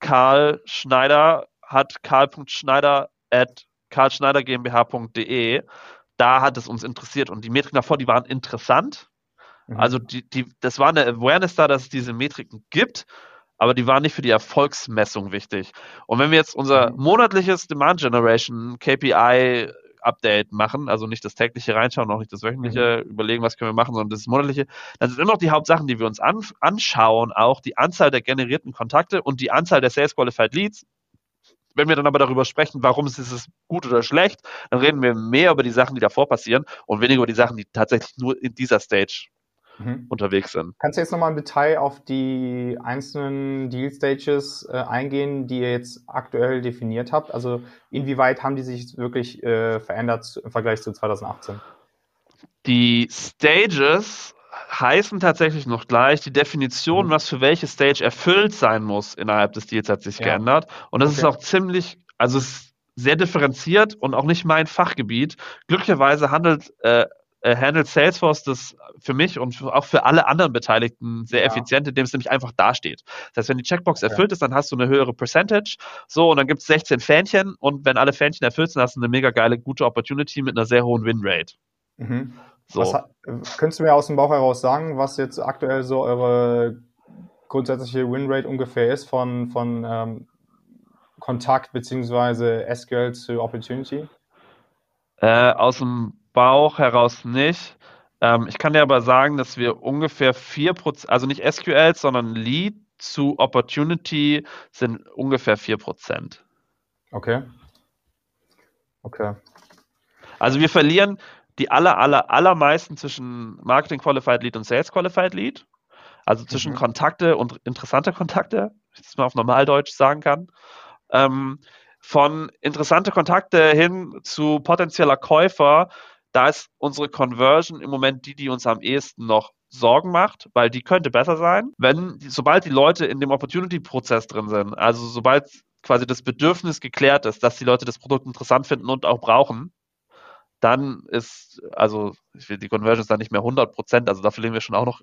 Karl Schneider hat karl.schneider at karlschneidergmbh.de. Da hat es uns interessiert und die Metriken davor, die waren interessant. Mhm. Also die, die, das war eine Awareness da, dass es diese Metriken gibt, aber die waren nicht für die Erfolgsmessung wichtig. Und wenn wir jetzt unser mhm. monatliches Demand Generation KPI Update machen, also nicht das tägliche reinschauen, auch nicht das wöchentliche mhm. überlegen, was können wir machen, sondern das monatliche, dann sind immer noch die Hauptsachen, die wir uns an, anschauen, auch die Anzahl der generierten Kontakte und die Anzahl der Sales Qualified Leads. Wenn wir dann aber darüber sprechen, warum ist es gut oder schlecht, dann reden wir mehr über die Sachen, die davor passieren und weniger über die Sachen, die tatsächlich nur in dieser Stage mhm. unterwegs sind. Kannst du jetzt nochmal im Detail auf die einzelnen Deal Stages äh, eingehen, die ihr jetzt aktuell definiert habt? Also inwieweit haben die sich wirklich äh, verändert im Vergleich zu 2018? Die Stages heißen tatsächlich noch gleich. Die Definition, mhm. was für welche Stage erfüllt sein muss innerhalb des Deals, hat sich ja. geändert. Und das okay. ist auch ziemlich, also es sehr differenziert und auch nicht mein Fachgebiet. Glücklicherweise handelt äh, äh, handelt Salesforce das für mich und auch für alle anderen Beteiligten sehr ja. effizient, indem es nämlich einfach dasteht. Das heißt, wenn die Checkbox erfüllt ist, dann hast du eine höhere Percentage. So, und dann gibt es 16 Fähnchen und wenn alle Fähnchen erfüllt sind, hast du eine mega geile, gute Opportunity mit einer sehr hohen Winrate. Mhm. So. Was, könntest du mir aus dem Bauch heraus sagen, was jetzt aktuell so eure grundsätzliche Winrate ungefähr ist von, von ähm, Kontakt bzw. SQL zu Opportunity? Äh, aus dem Bauch heraus nicht. Ähm, ich kann dir aber sagen, dass wir ungefähr 4%, also nicht SQL, sondern Lead zu Opportunity sind ungefähr 4%. Okay. Okay. Also wir verlieren die aller, aller, allermeisten zwischen Marketing Qualified Lead und Sales Qualified Lead. Also zwischen mhm. Kontakte und interessante Kontakte, wenn ich das mal auf Normaldeutsch sagen kann. Ähm, von interessante Kontakte hin zu potenzieller Käufer da ist unsere Conversion im Moment die, die uns am ehesten noch Sorgen macht, weil die könnte besser sein, wenn, sobald die Leute in dem Opportunity-Prozess drin sind, also sobald quasi das Bedürfnis geklärt ist, dass die Leute das Produkt interessant finden und auch brauchen, dann ist, also die Conversion ist dann nicht mehr 100 Prozent, also da verlieren wir schon auch noch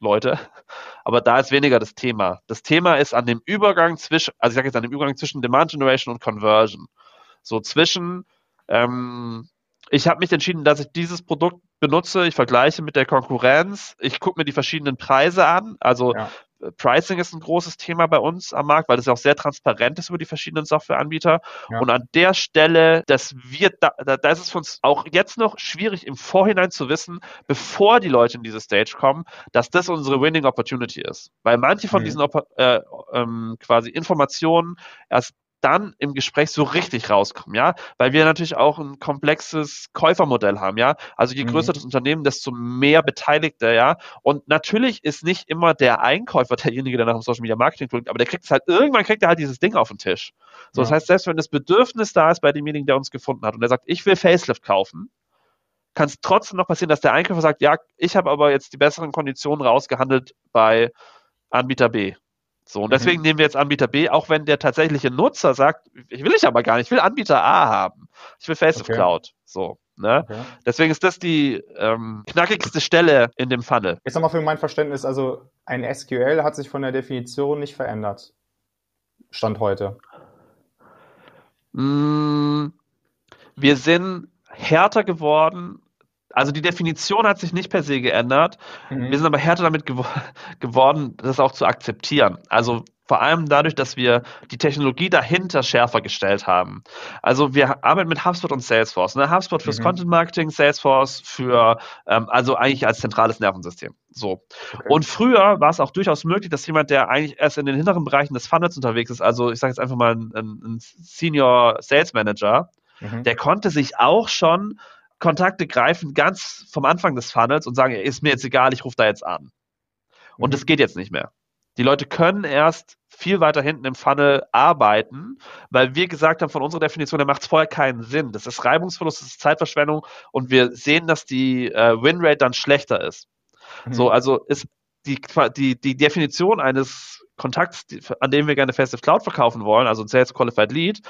Leute, aber da ist weniger das Thema. Das Thema ist an dem Übergang zwischen, also ich sage jetzt an dem Übergang zwischen Demand Generation und Conversion. So zwischen, ähm, ich habe mich entschieden, dass ich dieses Produkt benutze. Ich vergleiche mit der Konkurrenz. Ich gucke mir die verschiedenen Preise an. Also ja. Äh, Pricing ist ein großes Thema bei uns am Markt, weil das ja auch sehr transparent ist über die verschiedenen Softwareanbieter. Ja. Und an der Stelle, das wird, da, da ist es für uns auch jetzt noch schwierig im Vorhinein zu wissen, bevor die Leute in diese Stage kommen, dass das unsere Winning Opportunity ist. Weil manche von mhm. diesen äh, ähm, quasi Informationen erst dann im Gespräch so richtig rauskommen, ja, weil wir natürlich auch ein komplexes Käufermodell haben, ja. Also je größer mhm. das Unternehmen, desto mehr Beteiligte, ja. Und natürlich ist nicht immer der Einkäufer derjenige, der nach dem Social Media Marketing guckt, aber der kriegt es halt, irgendwann kriegt er halt dieses Ding auf den Tisch. So, ja. das heißt, selbst wenn das Bedürfnis da ist bei demjenigen, der uns gefunden hat und der sagt, ich will Facelift kaufen, kann es trotzdem noch passieren, dass der Einkäufer sagt, ja, ich habe aber jetzt die besseren Konditionen rausgehandelt bei Anbieter B. So, und deswegen mhm. nehmen wir jetzt Anbieter B, auch wenn der tatsächliche Nutzer sagt, ich will ich aber gar nicht, ich will Anbieter A haben. Ich will Face okay. of Cloud. So. Ne? Okay. Deswegen ist das die ähm, knackigste Stelle in dem Funnel. Jetzt nochmal für mein Verständnis, also ein SQL hat sich von der Definition nicht verändert. Stand heute. Mm, wir sind härter geworden also die Definition hat sich nicht per se geändert. Mhm. Wir sind aber härter damit gew geworden, das auch zu akzeptieren. Also vor allem dadurch, dass wir die Technologie dahinter schärfer gestellt haben. Also wir arbeiten mit HubSpot und Salesforce. Ne? HubSpot fürs mhm. Content Marketing, Salesforce für, ähm, also eigentlich als zentrales Nervensystem. So. Okay. Und früher war es auch durchaus möglich, dass jemand, der eigentlich erst in den hinteren Bereichen des Funnels unterwegs ist, also ich sage jetzt einfach mal ein, ein Senior Sales Manager, mhm. der konnte sich auch schon Kontakte greifen ganz vom Anfang des Funnels und sagen, ist mir jetzt egal, ich rufe da jetzt an. Und mhm. das geht jetzt nicht mehr. Die Leute können erst viel weiter hinten im Funnel arbeiten, weil wir gesagt haben, von unserer Definition, da macht es vorher keinen Sinn. Das ist Reibungsverlust, das ist Zeitverschwendung und wir sehen, dass die äh, Winrate dann schlechter ist. Mhm. So, also ist die, die, die Definition eines Kontakts, die, an dem wir gerne Festive Cloud verkaufen wollen, also ein Sales Qualified Lead,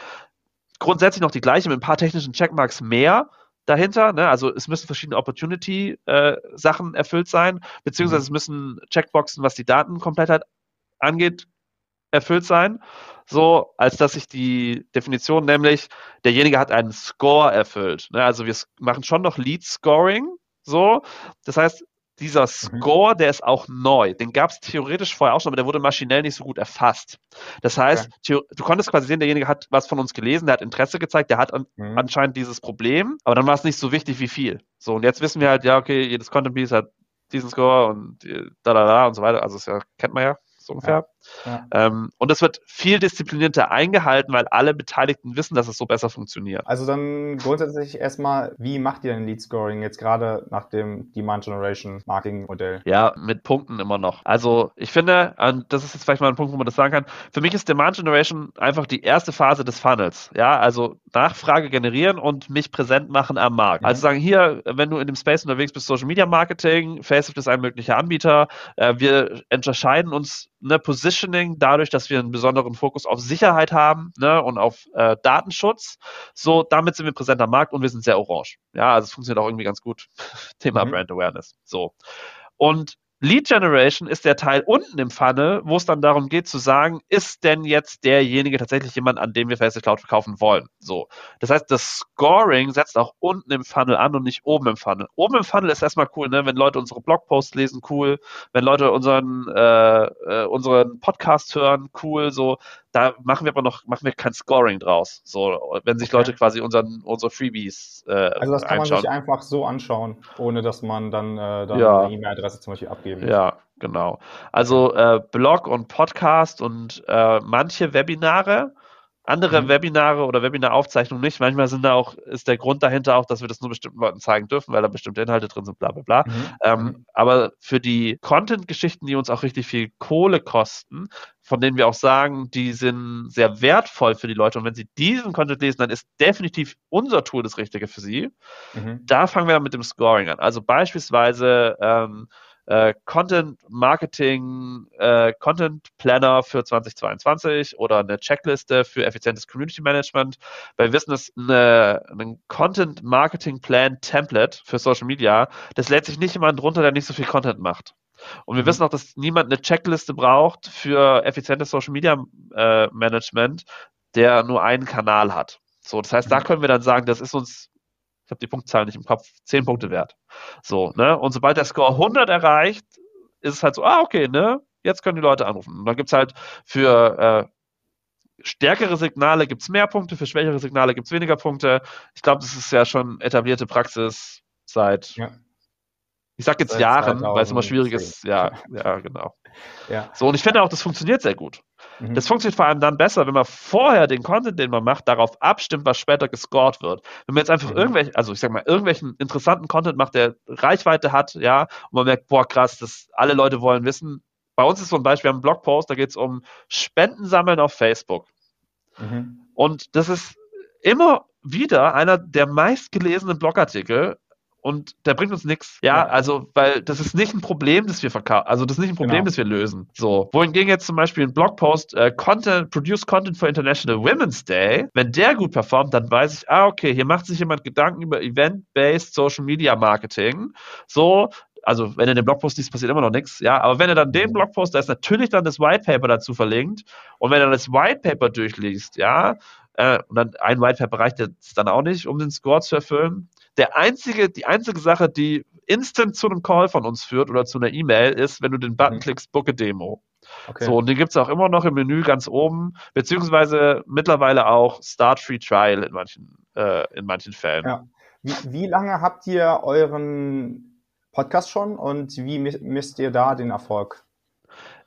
grundsätzlich noch die gleiche mit ein paar technischen Checkmarks mehr, dahinter. Ne? Also es müssen verschiedene Opportunity-Sachen äh, erfüllt sein, beziehungsweise mhm. es müssen Checkboxen, was die Datenkomplettheit angeht, erfüllt sein. So, als dass sich die Definition nämlich, derjenige hat einen Score erfüllt. Ne? Also wir machen schon noch Lead-Scoring. So, das heißt, dieser mhm. Score, der ist auch neu. Den gab es theoretisch vorher auch schon, aber der wurde maschinell nicht so gut erfasst. Das heißt, okay. du konntest quasi sehen, derjenige hat was von uns gelesen, der hat Interesse gezeigt, der hat an, mhm. anscheinend dieses Problem, aber dann war es nicht so wichtig wie viel. So, und jetzt wissen wir halt, ja, okay, jedes Content Piece hat diesen Score und da, da, da und so weiter. Also, das ja, kennt man ja so ungefähr. Ja. Ähm, und es wird viel disziplinierter eingehalten, weil alle Beteiligten wissen, dass es so besser funktioniert. Also dann grundsätzlich erstmal, wie macht ihr denn Lead Scoring jetzt gerade nach dem Demand Generation Marketing Modell? Ja, mit Punkten immer noch. Also ich finde, und das ist jetzt vielleicht mal ein Punkt, wo man das sagen kann, für mich ist Demand Generation einfach die erste Phase des Funnels. Ja, also Nachfrage generieren und mich präsent machen am Markt. Mhm. Also sagen hier, wenn du in dem Space unterwegs bist, Social Media Marketing, Facelift ist ein möglicher Anbieter, äh, wir unterscheiden uns Position Positioning dadurch, dass wir einen besonderen Fokus auf Sicherheit haben ne, und auf äh, Datenschutz. So, damit sind wir präsent am Markt und wir sind sehr orange. Ja, also es funktioniert auch irgendwie ganz gut. Thema mhm. Brand Awareness. So. Und Lead Generation ist der Teil unten im Funnel, wo es dann darum geht zu sagen, ist denn jetzt derjenige tatsächlich jemand, an dem wir Facebook Cloud verkaufen wollen? So. Das heißt, das Scoring setzt auch unten im Funnel an und nicht oben im Funnel. Oben im Funnel ist erstmal cool, ne? wenn Leute unsere Blogposts lesen, cool. Wenn Leute unseren, äh, äh, unseren Podcast hören, cool. So, da machen wir aber noch, machen wir kein Scoring draus. So, wenn sich okay. Leute quasi unseren, unsere Freebies äh, Also das kann einschauen. man sich einfach so anschauen, ohne dass man dann, äh, dann ja. eine E-Mail-Adresse zum Beispiel abgeben muss. Ja, genau. Also äh, Blog und Podcast und äh, manche Webinare andere mhm. Webinare oder Webinaraufzeichnungen nicht. Manchmal sind da auch, ist der Grund dahinter auch, dass wir das nur bestimmten Leuten zeigen dürfen, weil da bestimmte Inhalte drin sind, bla bla bla. Mhm. Ähm, mhm. aber für die Content-Geschichten, die uns auch richtig viel Kohle kosten, von denen wir auch sagen, die sind sehr wertvoll für die Leute. Und wenn sie diesen Content lesen, dann ist definitiv unser Tool das Richtige für sie. Mhm. Da fangen wir mit dem Scoring an. Also beispielsweise ähm, äh, Content Marketing, äh, Content Planner für 2022 oder eine Checkliste für effizientes Community Management. Weil wir wissen, dass eine, ein Content Marketing Plan Template für Social Media, das lädt sich nicht jemand runter, der nicht so viel Content macht. Und wir mhm. wissen auch, dass niemand eine Checkliste braucht für effizientes Social Media äh, Management, der nur einen Kanal hat. So, das heißt, da mhm. können wir dann sagen, das ist uns ich habe die Punktzahl nicht im Kopf, 10 Punkte wert. So, ne? Und sobald der Score 100 erreicht, ist es halt so, ah, okay, ne? Jetzt können die Leute anrufen. Und dann gibt's halt für äh, stärkere Signale gibt's mehr Punkte, für schwächere Signale gibt's weniger Punkte. Ich glaube, das ist ja schon etablierte Praxis seit ja. Ich sag jetzt Jahren, weil es immer schwierig ist. Ja, ja, genau. Ja. So, und ich finde auch, das funktioniert sehr gut. Mhm. Das funktioniert vor allem dann besser, wenn man vorher den Content, den man macht, darauf abstimmt, was später gescored wird. Wenn man jetzt einfach mhm. irgendwelche, also ich sag mal, irgendwelchen interessanten Content macht, der Reichweite hat, ja, und man merkt, boah, krass, das alle Leute wollen wissen. Bei uns ist so ein Beispiel, wir haben einen Blogpost, da geht es um Spenden sammeln auf Facebook. Mhm. Und das ist immer wieder einer der meistgelesenen Blogartikel und der bringt uns nichts. Ja, ja, also, weil das ist nicht ein Problem, das wir verkaufen, also das ist nicht ein Problem, genau. das wir lösen. So, wohingegen jetzt zum Beispiel ein Blogpost, äh, Content, Produce Content for International Women's Day, wenn der gut performt, dann weiß ich, ah, okay, hier macht sich jemand Gedanken über Event-Based Social Media Marketing. So, also wenn er den Blogpost liest, passiert immer noch nichts, ja, aber wenn er dann den mhm. Blogpost, da ist natürlich dann das White Paper dazu verlinkt und wenn er das White Paper durchliest, ja, äh, und dann ein White Paper reicht jetzt dann auch nicht, um den Score zu erfüllen, der einzige, die einzige Sache, die instant zu einem Call von uns führt oder zu einer E-Mail, ist, wenn du den Button mhm. klickst, Book a Demo. Okay. So, und den gibt es auch immer noch im Menü ganz oben, beziehungsweise mittlerweile auch Start Free Trial in manchen, äh, in manchen Fällen. Ja. Wie, wie lange habt ihr euren Podcast schon und wie misst ihr da den Erfolg?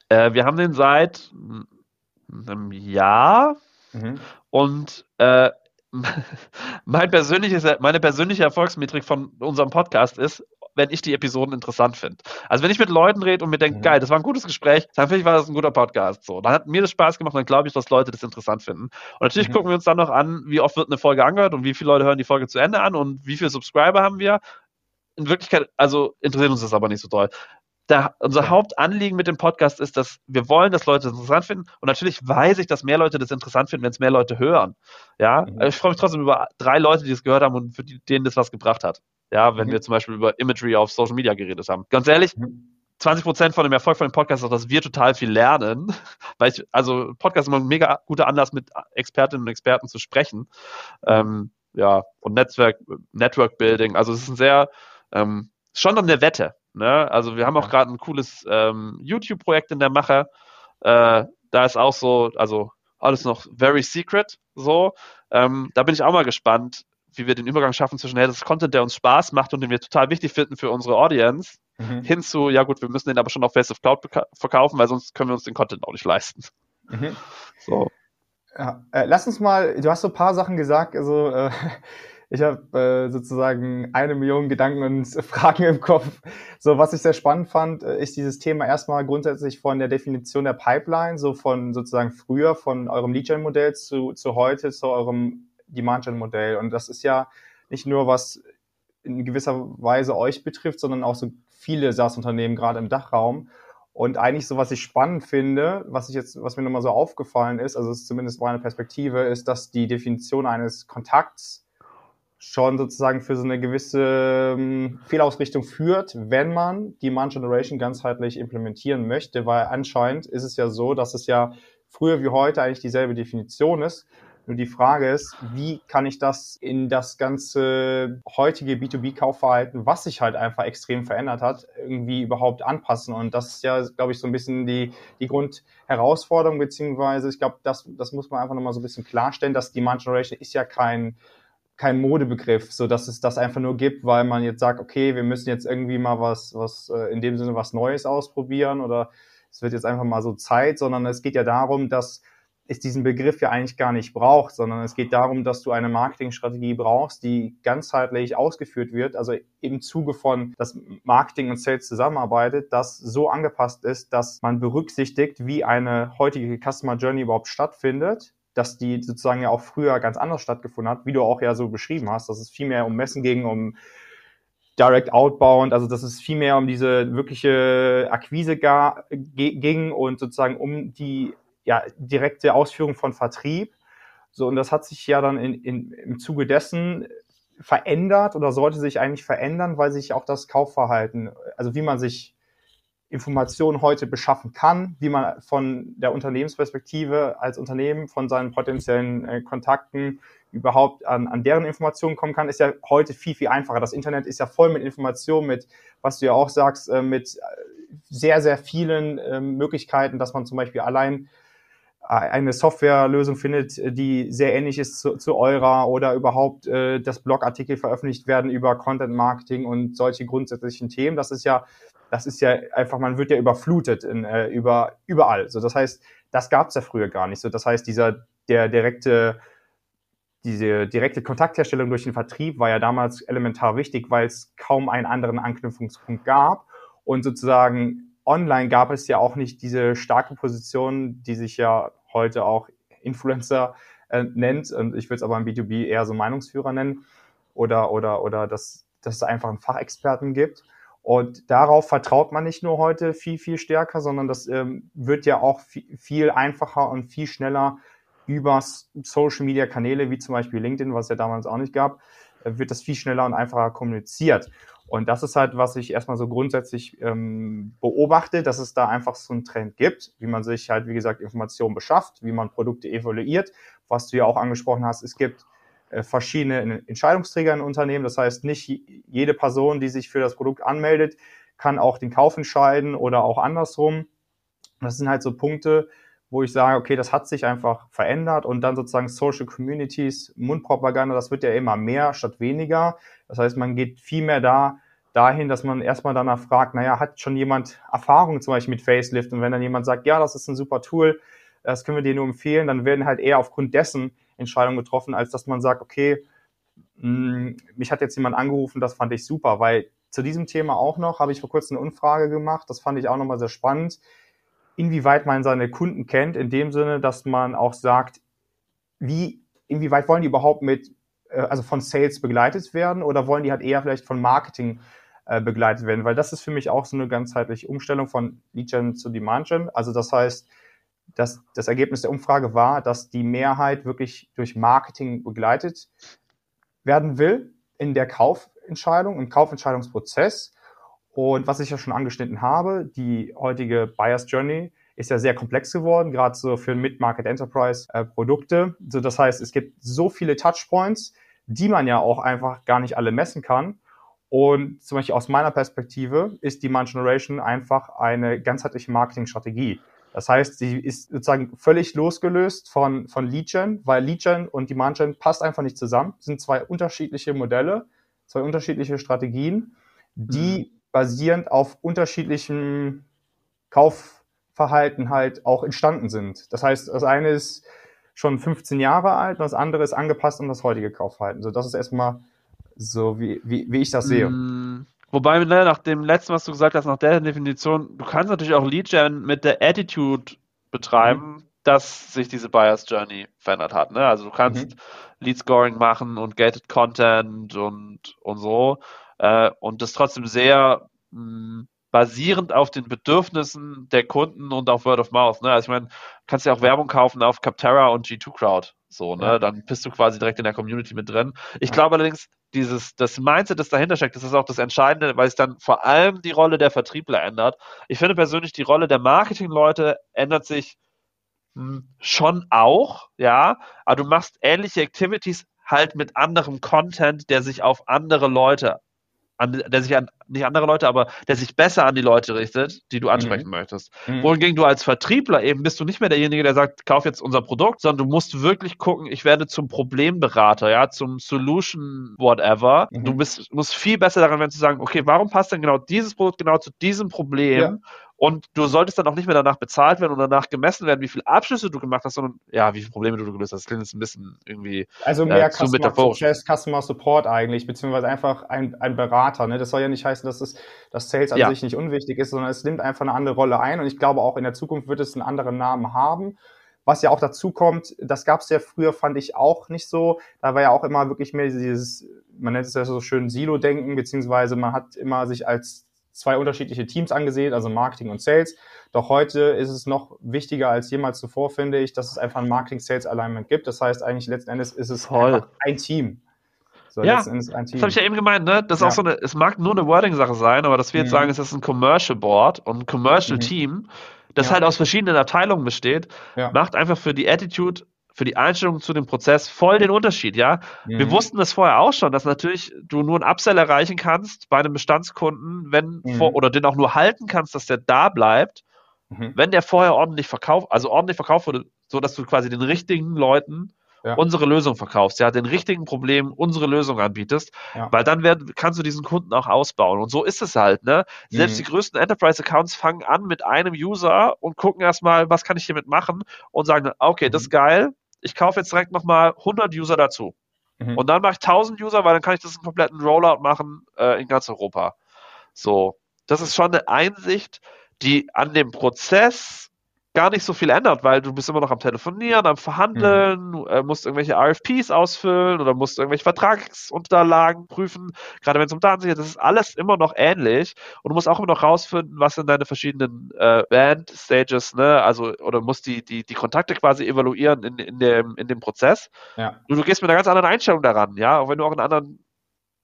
Äh, wir haben den seit einem Jahr mhm. und äh, mein persönliches, meine persönliche Erfolgsmetrik von unserem Podcast ist, wenn ich die Episoden interessant finde. Also wenn ich mit Leuten rede und mir denke, mhm. geil, das war ein gutes Gespräch, dann finde ich, war das ein guter Podcast. So, dann hat mir das Spaß gemacht, dann glaube ich, dass Leute das interessant finden. Und natürlich mhm. gucken wir uns dann noch an, wie oft wird eine Folge angehört und wie viele Leute hören die Folge zu Ende an und wie viele Subscriber haben wir. In Wirklichkeit, also interessiert uns das aber nicht so doll der, unser. Hauptanliegen mit dem Podcast ist, dass wir wollen, dass Leute das interessant finden. Und natürlich weiß ich, dass mehr Leute das interessant finden, wenn es mehr Leute hören. Ja, mhm. ich freue mich trotzdem über drei Leute, die es gehört haben und für die, denen das was gebracht hat. Ja, wenn mhm. wir zum Beispiel über Imagery auf Social Media geredet haben. Ganz ehrlich, mhm. 20 Prozent von dem Erfolg von dem Podcast ist auch, dass wir total viel lernen. Weil ich, also Podcast ist immer ein mega guter Anlass, mit Expertinnen und Experten zu sprechen. Ähm, ja, und Netzwerk, Network Building. Also es ist ein sehr, ähm, schon eine Wette. Ne? Also wir haben auch gerade ein cooles ähm, YouTube-Projekt in der Mache. Äh, da ist auch so, also alles noch very secret. So, ähm, da bin ich auch mal gespannt, wie wir den Übergang schaffen zwischen, hey, das ist Content, der uns Spaß macht und den wir total wichtig finden für unsere Audience, mhm. hin zu, ja gut, wir müssen den aber schon auf Face of Cloud verkaufen, weil sonst können wir uns den Content auch nicht leisten. Mhm. So. Ja, äh, lass uns mal, du hast so ein paar Sachen gesagt, also äh, ich habe äh, sozusagen eine Million Gedanken und Fragen im Kopf. So, was ich sehr spannend fand, äh, ist dieses Thema erstmal grundsätzlich von der Definition der Pipeline, so von sozusagen früher, von eurem Lead-Gen-Modell zu, zu heute, zu eurem Demand-Gen-Modell. Und das ist ja nicht nur was in gewisser Weise euch betrifft, sondern auch so viele SaaS-Unternehmen, gerade im Dachraum. Und eigentlich so, was ich spannend finde, was ich jetzt, was mir nochmal so aufgefallen ist, also ist zumindest meine Perspektive, ist, dass die Definition eines Kontakts schon sozusagen für so eine gewisse ähm, Fehlausrichtung führt, wenn man die Man Generation ganzheitlich implementieren möchte, weil anscheinend ist es ja so, dass es ja früher wie heute eigentlich dieselbe Definition ist. Nur die Frage ist, wie kann ich das in das ganze heutige B2B-Kaufverhalten, was sich halt einfach extrem verändert hat, irgendwie überhaupt anpassen? Und das ist ja, glaube ich, so ein bisschen die, die Grundherausforderung, beziehungsweise ich glaube, das, das muss man einfach nochmal so ein bisschen klarstellen, dass Demand Generation ist ja kein, kein Modebegriff, so dass es das einfach nur gibt, weil man jetzt sagt, okay, wir müssen jetzt irgendwie mal was, was äh, in dem Sinne was Neues ausprobieren oder es wird jetzt einfach mal so Zeit, sondern es geht ja darum, dass es diesen Begriff ja eigentlich gar nicht braucht, sondern es geht darum, dass du eine Marketingstrategie brauchst, die ganzheitlich ausgeführt wird, also im Zuge von, dass Marketing und Sales zusammenarbeitet, das so angepasst ist, dass man berücksichtigt, wie eine heutige Customer Journey überhaupt stattfindet, dass die sozusagen ja auch früher ganz anders stattgefunden hat, wie du auch ja so beschrieben hast, dass es viel mehr um Messen ging, um Direct Outbound, also dass es viel mehr um diese wirkliche Akquise ging und sozusagen um die ja, direkte Ausführung von Vertrieb. So, und das hat sich ja dann in, in, im Zuge dessen verändert oder sollte sich eigentlich verändern, weil sich auch das Kaufverhalten, also wie man sich Informationen heute beschaffen kann, wie man von der Unternehmensperspektive als Unternehmen von seinen potenziellen äh, Kontakten überhaupt an, an deren Informationen kommen kann, ist ja heute viel, viel einfacher. Das Internet ist ja voll mit Informationen, mit, was du ja auch sagst, äh, mit äh, sehr, sehr vielen äh, Möglichkeiten, dass man zum Beispiel allein eine Softwarelösung findet, die sehr ähnlich ist zu, zu eurer oder überhaupt äh, dass Blogartikel veröffentlicht werden über Content Marketing und solche grundsätzlichen Themen. Das ist ja, das ist ja einfach, man wird ja überflutet in, äh, über überall. So, das heißt, das gab es ja früher gar nicht. So, das heißt, dieser der direkte diese direkte Kontaktherstellung durch den Vertrieb war ja damals elementar wichtig, weil es kaum einen anderen Anknüpfungspunkt gab und sozusagen online gab es ja auch nicht diese starke Position, die sich ja heute auch Influencer äh, nennt. Und ich würde es aber im B2B eher so Meinungsführer nennen. Oder, oder, oder dass, dass es einfach einen Fachexperten gibt. Und darauf vertraut man nicht nur heute viel, viel stärker, sondern das ähm, wird ja auch viel, einfacher und viel schneller über Social Media Kanäle, wie zum Beispiel LinkedIn, was es ja damals auch nicht gab, äh, wird das viel schneller und einfacher kommuniziert. Und das ist halt, was ich erstmal so grundsätzlich ähm, beobachte, dass es da einfach so einen Trend gibt, wie man sich halt, wie gesagt, Informationen beschafft, wie man Produkte evaluiert. Was du ja auch angesprochen hast, es gibt verschiedene Entscheidungsträger in Unternehmen. Das heißt, nicht jede Person, die sich für das Produkt anmeldet, kann auch den Kauf entscheiden oder auch andersrum. Das sind halt so Punkte, wo ich sage, okay, das hat sich einfach verändert und dann sozusagen Social Communities, Mundpropaganda, das wird ja immer mehr statt weniger. Das heißt, man geht viel mehr da dahin, dass man erstmal danach fragt, naja, hat schon jemand Erfahrung zum Beispiel mit Facelift? Und wenn dann jemand sagt, ja, das ist ein super Tool, das können wir dir nur empfehlen, dann werden halt eher aufgrund dessen Entscheidungen getroffen, als dass man sagt, okay, hm, mich hat jetzt jemand angerufen, das fand ich super, weil zu diesem Thema auch noch habe ich vor kurzem eine Umfrage gemacht, das fand ich auch nochmal sehr spannend inwieweit man seine Kunden kennt, in dem Sinne, dass man auch sagt, wie, inwieweit wollen die überhaupt mit, äh, also von Sales begleitet werden oder wollen die halt eher vielleicht von Marketing äh, begleitet werden? Weil das ist für mich auch so eine ganzheitliche Umstellung von Lead Gen zu Demand Gen. Also das heißt, dass das Ergebnis der Umfrage war, dass die Mehrheit wirklich durch Marketing begleitet werden will in der Kaufentscheidung, im Kaufentscheidungsprozess und was ich ja schon angeschnitten habe, die heutige Buyer's Journey ist ja sehr komplex geworden, gerade so für Mid-Market Enterprise äh, Produkte. So, das heißt, es gibt so viele Touchpoints, die man ja auch einfach gar nicht alle messen kann. Und zum Beispiel aus meiner Perspektive ist Demand Generation einfach eine ganzheitliche Marketingstrategie. Das heißt, sie ist sozusagen völlig losgelöst von, von Lead Gen, weil Lead Gen und Demand Gen passt einfach nicht zusammen. Das sind zwei unterschiedliche Modelle, zwei unterschiedliche Strategien, die mhm basierend auf unterschiedlichem Kaufverhalten halt auch entstanden sind. Das heißt, das eine ist schon 15 Jahre alt und das andere ist angepasst an das heutige Kaufverhalten. So, das ist erstmal so, wie, wie, wie ich das sehe. Mm, wobei, ne, nach dem letzten, was du gesagt hast, nach der Definition, du kannst natürlich auch Lead Gen mit der Attitude betreiben, mhm. dass sich diese Buyers Journey verändert hat. Ne? Also du kannst mhm. Lead Scoring machen und Gated Content und, und so äh, und das trotzdem sehr mh, mm, basierend auf den Bedürfnissen der Kunden und auf Word of Mouth. Ne? Also ich meine, kannst ja auch Werbung kaufen auf Capterra und G2 Crowd. So, ne? Ja. Dann bist du quasi direkt in der Community mit drin. Ich ja. glaube allerdings, dieses, das Mindset, das dahinter steckt, das ist auch das Entscheidende, weil es dann vor allem die Rolle der Vertriebler ändert. Ich finde persönlich, die Rolle der Marketingleute ändert sich hm, schon auch, ja, aber du machst ähnliche Activities halt mit anderem Content, der sich auf andere Leute an, der sich an, nicht andere Leute, aber der sich besser an die Leute richtet, die du ansprechen mhm. möchtest. Mhm. Wohingegen du als Vertriebler eben bist du nicht mehr derjenige, der sagt, kauf jetzt unser Produkt, sondern du musst wirklich gucken, ich werde zum Problemberater, ja, zum Solution whatever. Mhm. Du bist, musst viel besser daran werden zu sagen, okay, warum passt denn genau dieses Produkt genau zu diesem Problem? Ja. Und du solltest dann auch nicht mehr danach bezahlt werden und danach gemessen werden, wie viele Abschlüsse du gemacht hast, sondern ja, wie viele Probleme du gelöst hast. Das klingt jetzt ein bisschen irgendwie also mehr äh, zu Customer metaphorisch. Success, Customer Support eigentlich, beziehungsweise einfach ein, ein Berater. Ne? Das soll ja nicht heißen, dass, es, dass Sales an ja. sich nicht unwichtig ist, sondern es nimmt einfach eine andere Rolle ein. Und ich glaube, auch in der Zukunft wird es einen anderen Namen haben. Was ja auch dazu kommt, das gab es ja früher, fand ich auch nicht so. Da war ja auch immer wirklich mehr dieses, man nennt es ja so schön Silo-Denken, beziehungsweise man hat immer sich als zwei unterschiedliche Teams angesehen, also Marketing und Sales. Doch heute ist es noch wichtiger als jemals zuvor, finde ich, dass es einfach ein Marketing-Sales-Alignment gibt. Das heißt, eigentlich letzten Endes ist es ein Team. So, ja, das habe ich ja eben gemeint, ne? Das ist ja. auch so eine, es mag nur eine Wording-Sache sein, aber dass wir jetzt mhm. sagen, es ist ein Commercial Board und ein Commercial mhm. Team, das ja. halt aus verschiedenen Abteilungen besteht, ja. macht einfach für die Attitude für die Einstellung zu dem Prozess voll den Unterschied, ja. Mhm. Wir wussten das vorher auch schon, dass natürlich du nur einen Upsell erreichen kannst bei einem Bestandskunden, wenn mhm. vor, oder den auch nur halten kannst, dass der da bleibt, mhm. wenn der vorher ordentlich verkauft, also ordentlich verkauft wurde, so dass du quasi den richtigen Leuten ja. unsere Lösung verkaufst, ja, den richtigen Problem unsere Lösung anbietest, ja. weil dann werd, kannst du diesen Kunden auch ausbauen. Und so ist es halt, ne? Selbst mhm. die größten Enterprise-Accounts fangen an mit einem User und gucken erstmal, was kann ich hiermit machen und sagen, okay, mhm. das ist geil, ich kaufe jetzt direkt nochmal 100 User dazu. Mhm. Und dann mache ich 1000 User, weil dann kann ich das einen kompletten Rollout machen äh, in ganz Europa. So, das ist schon eine Einsicht, die an dem Prozess gar nicht so viel ändert, weil du bist immer noch am Telefonieren, am Verhandeln, mhm. äh, musst irgendwelche RFPs ausfüllen oder musst irgendwelche Vertragsunterlagen prüfen, gerade wenn es um Datensicherheit ist, das ist alles immer noch ähnlich und du musst auch immer noch rausfinden, was sind deine verschiedenen äh, Band-Stages, ne, also oder musst die, die, die Kontakte quasi evaluieren in, in, dem, in dem Prozess. Ja. Du, du gehst mit einer ganz anderen Einstellung daran, ja, auch wenn du auch einen anderen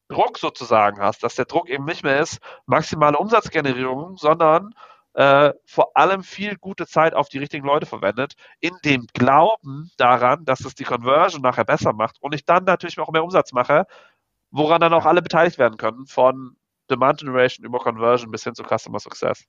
Druck sozusagen hast, dass der Druck eben nicht mehr ist, maximale Umsatzgenerierung, sondern äh, vor allem viel gute Zeit auf die richtigen Leute verwendet, in dem Glauben daran, dass es die Conversion nachher besser macht und ich dann natürlich auch mehr Umsatz mache, woran dann auch alle beteiligt werden können, von Demand Generation über Conversion bis hin zu Customer Success.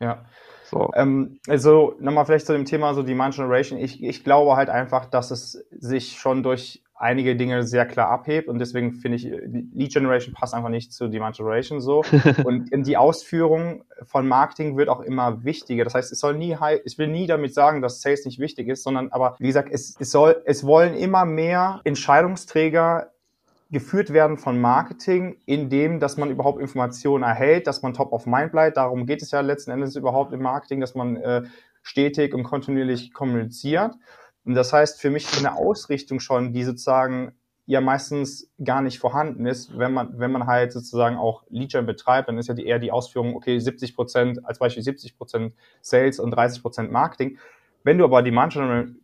Ja. So. Ähm, also nochmal vielleicht zu dem Thema so Demand Generation. Ich, ich glaube halt einfach, dass es sich schon durch einige Dinge sehr klar abhebt und deswegen finde ich, Lead Generation passt einfach nicht zu Demand Generation so. und die Ausführung von Marketing wird auch immer wichtiger. Das heißt, es soll nie, ich will nie damit sagen, dass Sales nicht wichtig ist, sondern aber, wie gesagt, es, es soll, es wollen immer mehr Entscheidungsträger geführt werden von Marketing, indem, dass man überhaupt Informationen erhält, dass man top of mind bleibt. Darum geht es ja letzten Endes überhaupt im Marketing, dass man äh, stetig und kontinuierlich kommuniziert. Und das heißt für mich eine Ausrichtung schon, die sozusagen ja meistens gar nicht vorhanden ist, wenn man, wenn man halt sozusagen auch Lead-Gen betreibt, dann ist ja die, eher die Ausführung, okay, 70 Prozent, als Beispiel 70 Prozent Sales und 30 Prozent Marketing. Wenn du aber Demand,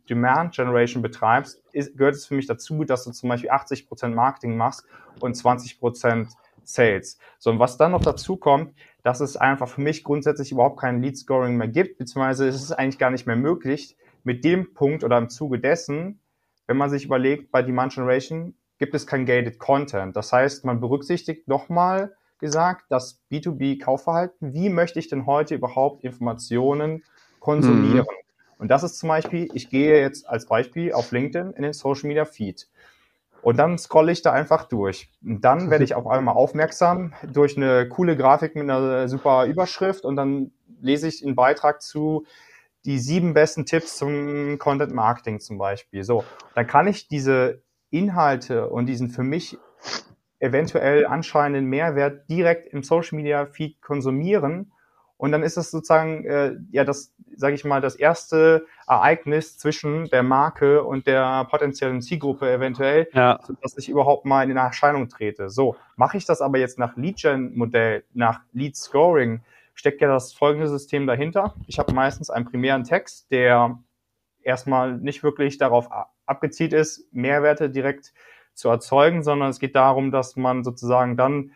Demand Generation betreibst, ist, gehört es für mich dazu, dass du zum Beispiel 80 Prozent Marketing machst und 20 Prozent Sales. So, und was dann noch dazu kommt, dass es einfach für mich grundsätzlich überhaupt kein Lead Scoring mehr gibt, beziehungsweise es ist eigentlich gar nicht mehr möglich, mit dem Punkt oder im Zuge dessen, wenn man sich überlegt, bei Demand Generation gibt es kein gated Content. Das heißt, man berücksichtigt nochmal gesagt das B2B-Kaufverhalten. Wie möchte ich denn heute überhaupt Informationen konsumieren? Mhm. Und das ist zum Beispiel, ich gehe jetzt als Beispiel auf LinkedIn in den Social Media Feed. Und dann scrolle ich da einfach durch. Und dann werde ich auf einmal aufmerksam durch eine coole Grafik mit einer super Überschrift und dann lese ich einen Beitrag zu die sieben besten Tipps zum Content Marketing zum Beispiel. So, dann kann ich diese Inhalte und diesen für mich eventuell anscheinenden Mehrwert direkt im Social Media Feed konsumieren. Und dann ist das sozusagen, äh, ja, das, sage ich mal, das erste Ereignis zwischen der Marke und der potenziellen Zielgruppe eventuell, ja. dass ich überhaupt mal in Erscheinung trete. So, mache ich das aber jetzt nach Lead-Gen-Modell, nach Lead-Scoring, steckt ja das folgende System dahinter. Ich habe meistens einen primären Text, der erstmal nicht wirklich darauf abgezielt ist, Mehrwerte direkt zu erzeugen, sondern es geht darum, dass man sozusagen dann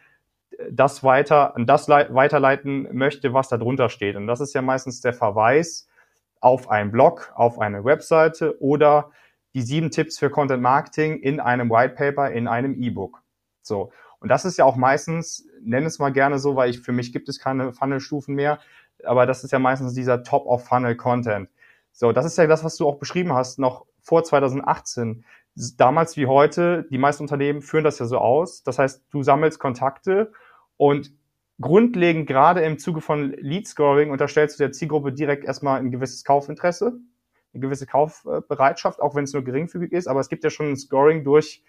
das weiter, das weiterleiten möchte, was da drunter steht. Und das ist ja meistens der Verweis auf einen Blog, auf eine Webseite oder die sieben Tipps für Content Marketing in einem White Paper, in einem E-Book. So. Und das ist ja auch meistens, nenne es mal gerne so, weil ich, für mich gibt es keine Funnel-Stufen mehr, aber das ist ja meistens dieser Top-of-Funnel-Content. So, das ist ja das, was du auch beschrieben hast, noch vor 2018. Damals wie heute, die meisten Unternehmen führen das ja so aus. Das heißt, du sammelst Kontakte und grundlegend gerade im Zuge von Lead Scoring unterstellst du der Zielgruppe direkt erstmal ein gewisses Kaufinteresse, eine gewisse Kaufbereitschaft, auch wenn es nur geringfügig ist, aber es gibt ja schon ein Scoring durch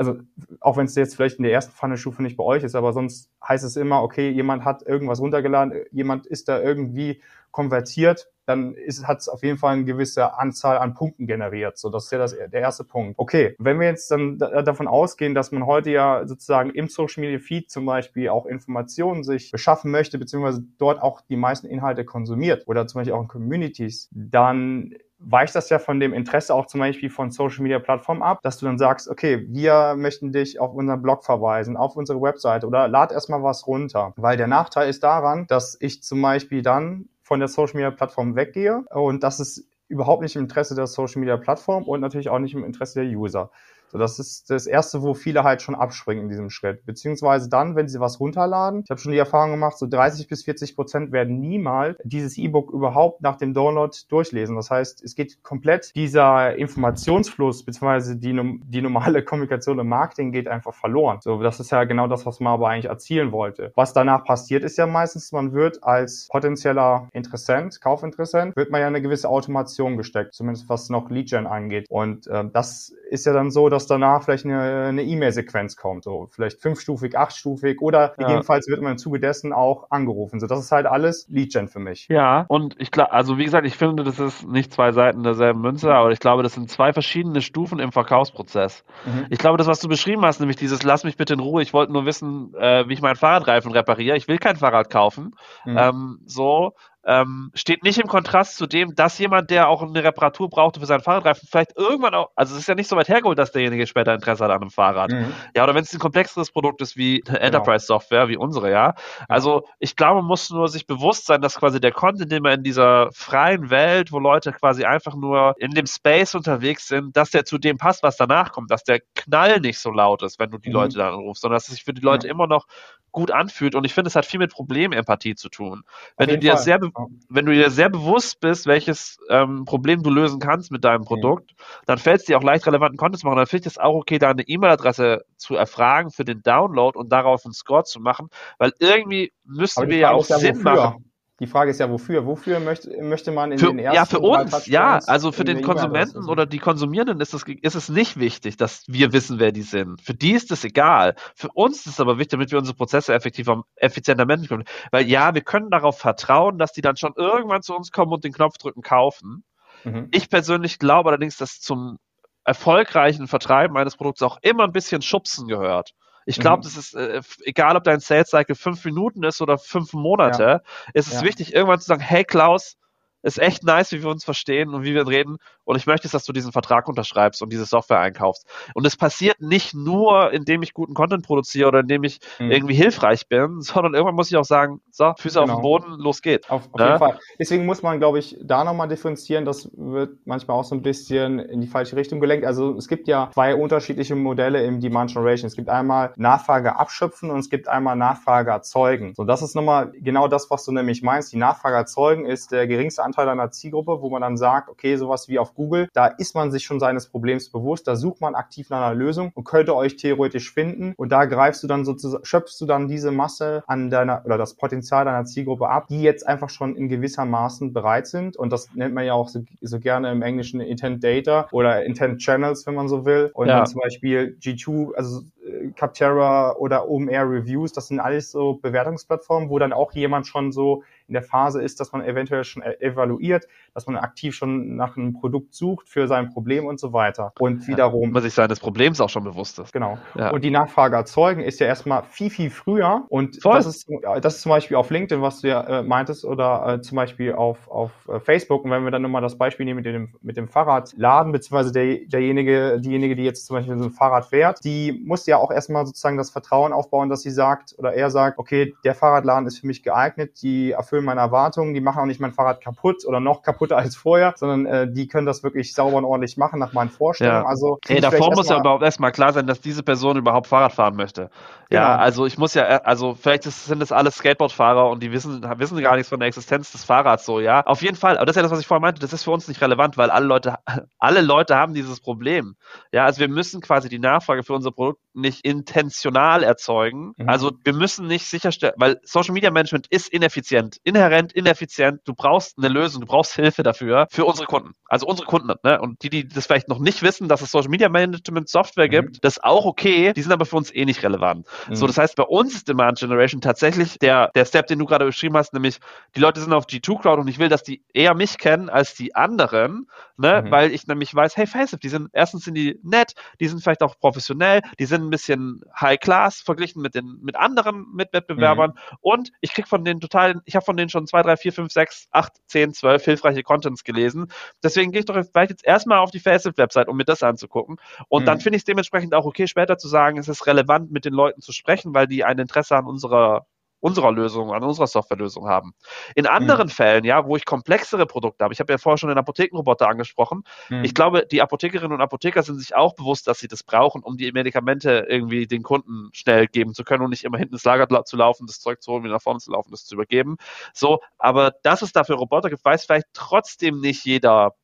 also auch wenn es jetzt vielleicht in der ersten Funnelstufe nicht bei euch ist, aber sonst heißt es immer, okay, jemand hat irgendwas runtergeladen, jemand ist da irgendwie konvertiert, dann hat es auf jeden Fall eine gewisse Anzahl an Punkten generiert. So, das ist ja das, der erste Punkt. Okay, wenn wir jetzt dann da, davon ausgehen, dass man heute ja sozusagen im Social Media Feed zum Beispiel auch Informationen sich beschaffen möchte, beziehungsweise dort auch die meisten Inhalte konsumiert oder zum Beispiel auch in Communities, dann weicht das ja von dem Interesse auch zum Beispiel von Social Media Plattformen ab, dass du dann sagst, okay, wir möchten dich auf unseren Blog verweisen, auf unsere Webseite oder lad erstmal was runter. Weil der Nachteil ist daran, dass ich zum Beispiel dann von der Social Media Plattform weggehe und das ist überhaupt nicht im Interesse der Social Media Plattform und natürlich auch nicht im Interesse der User. So, das ist das Erste, wo viele halt schon abspringen in diesem Schritt. Beziehungsweise dann, wenn sie was runterladen. Ich habe schon die Erfahrung gemacht, so 30 bis 40 Prozent werden niemals dieses E-Book überhaupt nach dem Download durchlesen. Das heißt, es geht komplett dieser Informationsfluss, beziehungsweise die, die normale Kommunikation im Marketing geht einfach verloren. So, das ist ja genau das, was man aber eigentlich erzielen wollte. Was danach passiert, ist ja meistens, man wird als potenzieller Interessent, Kaufinteressent, wird man ja eine gewisse Automation gesteckt, zumindest was noch Lead-Gen angeht. Und äh, das ist ja dann so, dass danach vielleicht eine E-Mail-Sequenz kommt, so vielleicht fünfstufig, achtstufig oder ja. gegebenenfalls wird man im Zuge dessen auch angerufen. So, das ist halt alles Lead-Gen für mich. Ja, und ich glaube, also wie gesagt, ich finde, das ist nicht zwei Seiten derselben Münze, aber ich glaube, das sind zwei verschiedene Stufen im Verkaufsprozess. Mhm. Ich glaube, das, was du beschrieben hast, nämlich dieses Lass mich bitte in Ruhe, ich wollte nur wissen, äh, wie ich meinen Fahrradreifen repariere, ich will kein Fahrrad kaufen. Mhm. Ähm, so, ähm, steht nicht im Kontrast zu dem, dass jemand, der auch eine Reparatur brauchte für seinen Fahrradreifen, vielleicht irgendwann auch, also es ist ja nicht so weit hergeholt, dass derjenige später Interesse hat an einem Fahrrad. Mhm. Ja, oder wenn es ein komplexeres Produkt ist wie genau. Enterprise-Software, wie unsere, ja. Also ich glaube, man muss nur sich bewusst sein, dass quasi der Content, den man in dieser freien Welt, wo Leute quasi einfach nur in dem Space unterwegs sind, dass der zu dem passt, was danach kommt, dass der Knall nicht so laut ist, wenn du die mhm. Leute dann anrufst, sondern dass es sich für die Leute ja. immer noch gut anfühlt. Und ich finde, es hat viel mit Problemempathie zu tun. Wenn du dir Fall. sehr, wenn du dir sehr bewusst bist, welches ähm, Problem du lösen kannst mit deinem Produkt, ja. dann fällt es dir auch leicht, relevanten Content zu machen. Dann finde ich es auch okay, da eine E-Mail-Adresse zu erfragen für den Download und darauf einen Score zu machen, weil irgendwie müssten wir ja auch Sinn machen. Die Frage ist ja, wofür? Wofür möchte, möchte man in für, den ersten Ja, für uns, ja. Also für den Konsumenten oder die Konsumierenden ist es, ist es nicht wichtig, dass wir wissen, wer die sind. Für die ist es egal. Für uns ist es aber wichtig, damit wir unsere Prozesse effektiver, effizienter managen können. Weil ja, wir können darauf vertrauen, dass die dann schon irgendwann zu uns kommen und den Knopf drücken, kaufen. Mhm. Ich persönlich glaube allerdings, dass zum erfolgreichen Vertreiben eines Produkts auch immer ein bisschen Schubsen gehört. Ich glaube, mhm. das ist äh, egal, ob dein Sales Cycle fünf Minuten ist oder fünf Monate, ja. ist es ja. wichtig, irgendwann zu sagen, hey Klaus, ist echt nice, wie wir uns verstehen und wie wir reden. Und ich möchte, dass du diesen Vertrag unterschreibst und diese Software einkaufst. Und es passiert nicht nur, indem ich guten Content produziere oder indem ich mhm. irgendwie hilfreich bin, sondern irgendwann muss ich auch sagen, so, Füße genau. auf den Boden, los geht's. Auf, auf ja? jeden Fall. Deswegen muss man, glaube ich, da nochmal differenzieren. Das wird manchmal auch so ein bisschen in die falsche Richtung gelenkt. Also es gibt ja zwei unterschiedliche Modelle im Demand Generation. Es gibt einmal Nachfrage abschöpfen und es gibt einmal Nachfrage erzeugen. So, das ist nochmal genau das, was du nämlich meinst. Die Nachfrage erzeugen ist der geringste Anteil einer Zielgruppe, wo man dann sagt, okay, sowas wie auf Google, da ist man sich schon seines Problems bewusst, da sucht man aktiv nach einer Lösung und könnte euch theoretisch finden. Und da greifst du dann sozusagen, schöpfst du dann diese Masse an deiner oder das Potenzial deiner Zielgruppe ab, die jetzt einfach schon in gewissermaßen bereit sind. Und das nennt man ja auch so, so gerne im Englischen Intent Data oder Intent Channels, wenn man so will. Und ja. dann zum Beispiel G2, also äh, Capterra oder OMR Reviews, das sind alles so Bewertungsplattformen, wo dann auch jemand schon so in der Phase ist, dass man eventuell schon e-, evaluiert, dass man aktiv schon nach einem Produkt sucht für sein Problem und so weiter. Und wiederum. Ja, man sich seines Problems auch schon bewusst ist. Genau. Ja. Und die Nachfrage erzeugen ist ja erstmal viel, viel früher. Und Voll. das ist, das ist zum Beispiel auf LinkedIn, was du ja äh, meintest, oder äh, zum Beispiel auf, auf äh, Facebook. Und wenn wir dann nochmal das Beispiel nehmen mit dem, mit dem Fahrradladen, beziehungsweise der, derjenige, diejenige, die jetzt zum Beispiel so ein Fahrrad fährt, die muss ja auch erstmal sozusagen das Vertrauen aufbauen, dass sie sagt oder er sagt, okay, der Fahrradladen ist für mich geeignet, die erfüllen meine Erwartungen, die machen auch nicht mein Fahrrad kaputt oder noch kaputter als vorher, sondern äh, die können das wirklich sauber und ordentlich machen nach meinen Vorstellungen. Ja. Also hey, davor muss ja überhaupt erstmal klar sein, dass diese Person überhaupt Fahrrad fahren möchte. Ja, genau. also ich muss ja, also vielleicht sind das alles Skateboardfahrer und die wissen, wissen gar nichts von der Existenz des Fahrrads so, ja. Auf jeden Fall, aber das ist ja das, was ich vorher meinte, das ist für uns nicht relevant, weil alle Leute, alle Leute haben dieses Problem. Ja, also wir müssen quasi die Nachfrage für unser Produkt nicht intentional erzeugen. Mhm. Also wir müssen nicht sicherstellen, weil Social Media Management ist ineffizient, inhärent ineffizient. Du brauchst eine Lösung, du brauchst Hilfe dafür für unsere Kunden. Also unsere Kunden, ne? Und die, die das vielleicht noch nicht wissen, dass es Social Media Management Software mhm. gibt, das ist auch okay, die sind aber für uns eh nicht relevant. Mhm. So, das heißt, bei uns ist Demand Generation tatsächlich der, der Step, den du gerade beschrieben hast, nämlich die Leute sind auf G2 Crowd und ich will, dass die eher mich kennen als die anderen, ne? Mhm. Weil ich nämlich weiß, hey, Faceit, die sind, erstens sind die nett, die sind vielleicht auch professionell, die sind ein bisschen High Class verglichen mit den, mit anderen Mitwettbewerbern mhm. und ich krieg von denen total, ich habe von denen schon zwei, drei, vier, fünf, sechs, acht, zehn, zwölf hilfreiche Contents gelesen. Deswegen gehe ich doch vielleicht jetzt erstmal auf die Faceit-Website, um mir das anzugucken. Und mhm. dann finde ich es dementsprechend auch okay, später zu sagen, es ist relevant, mit den Leuten zu sprechen, weil die ein Interesse an unserer unserer Lösung, an unserer Softwarelösung haben. In anderen mhm. Fällen, ja, wo ich komplexere Produkte habe, ich habe ja vorher schon den Apothekenroboter angesprochen, mhm. ich glaube, die Apothekerinnen und Apotheker sind sich auch bewusst, dass sie das brauchen, um die Medikamente irgendwie den Kunden schnell geben zu können und nicht immer hinten ins Lager zu laufen, das Zeug zu holen, wieder nach vorne zu laufen, das zu übergeben. So, aber dass es dafür Roboter gibt, weiß vielleicht trotzdem nicht jeder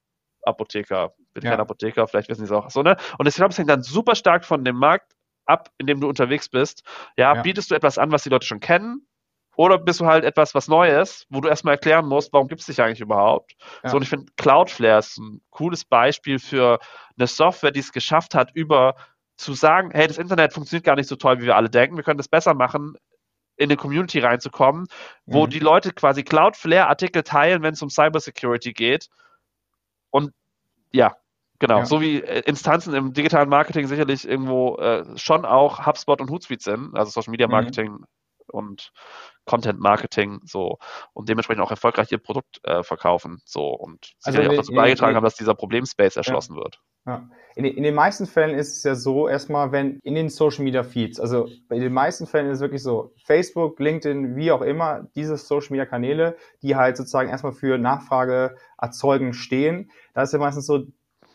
Apotheker. Bin ja. kein Apotheker, vielleicht wissen sie es auch so, ne? Und ich glaube, es hängt dann super stark von dem Markt ab, in dem du unterwegs bist. Ja, ja, bietest du etwas an, was die Leute schon kennen? Oder bist du halt etwas, was Neues, wo du erstmal erklären musst, warum gibt es dich eigentlich überhaupt? Ja. So, und ich finde, Cloudflare ist ein cooles Beispiel für eine Software, die es geschafft hat, über zu sagen, hey, das Internet funktioniert gar nicht so toll, wie wir alle denken, wir können das besser machen, in eine Community reinzukommen, wo mhm. die Leute quasi Cloudflare-Artikel teilen, wenn es um Cybersecurity geht. Und ja, Genau, ja. so wie äh, Instanzen im digitalen Marketing sicherlich irgendwo äh, schon auch HubSpot und Hootsuite sind, also Social Media mhm. Marketing mhm. und Content Marketing, so und dementsprechend auch erfolgreich ihr Produkt äh, verkaufen, so und also sicherlich auch dazu beigetragen in, haben, dass dieser Problemspace erschlossen ja. wird. Ja. In, in, den meisten Fällen ist es ja so, erstmal, wenn in den Social Media Feeds, also in den meisten Fällen ist es wirklich so, Facebook, LinkedIn, wie auch immer, diese Social Media Kanäle, die halt sozusagen erstmal für Nachfrage erzeugen stehen, da ist ja meistens so,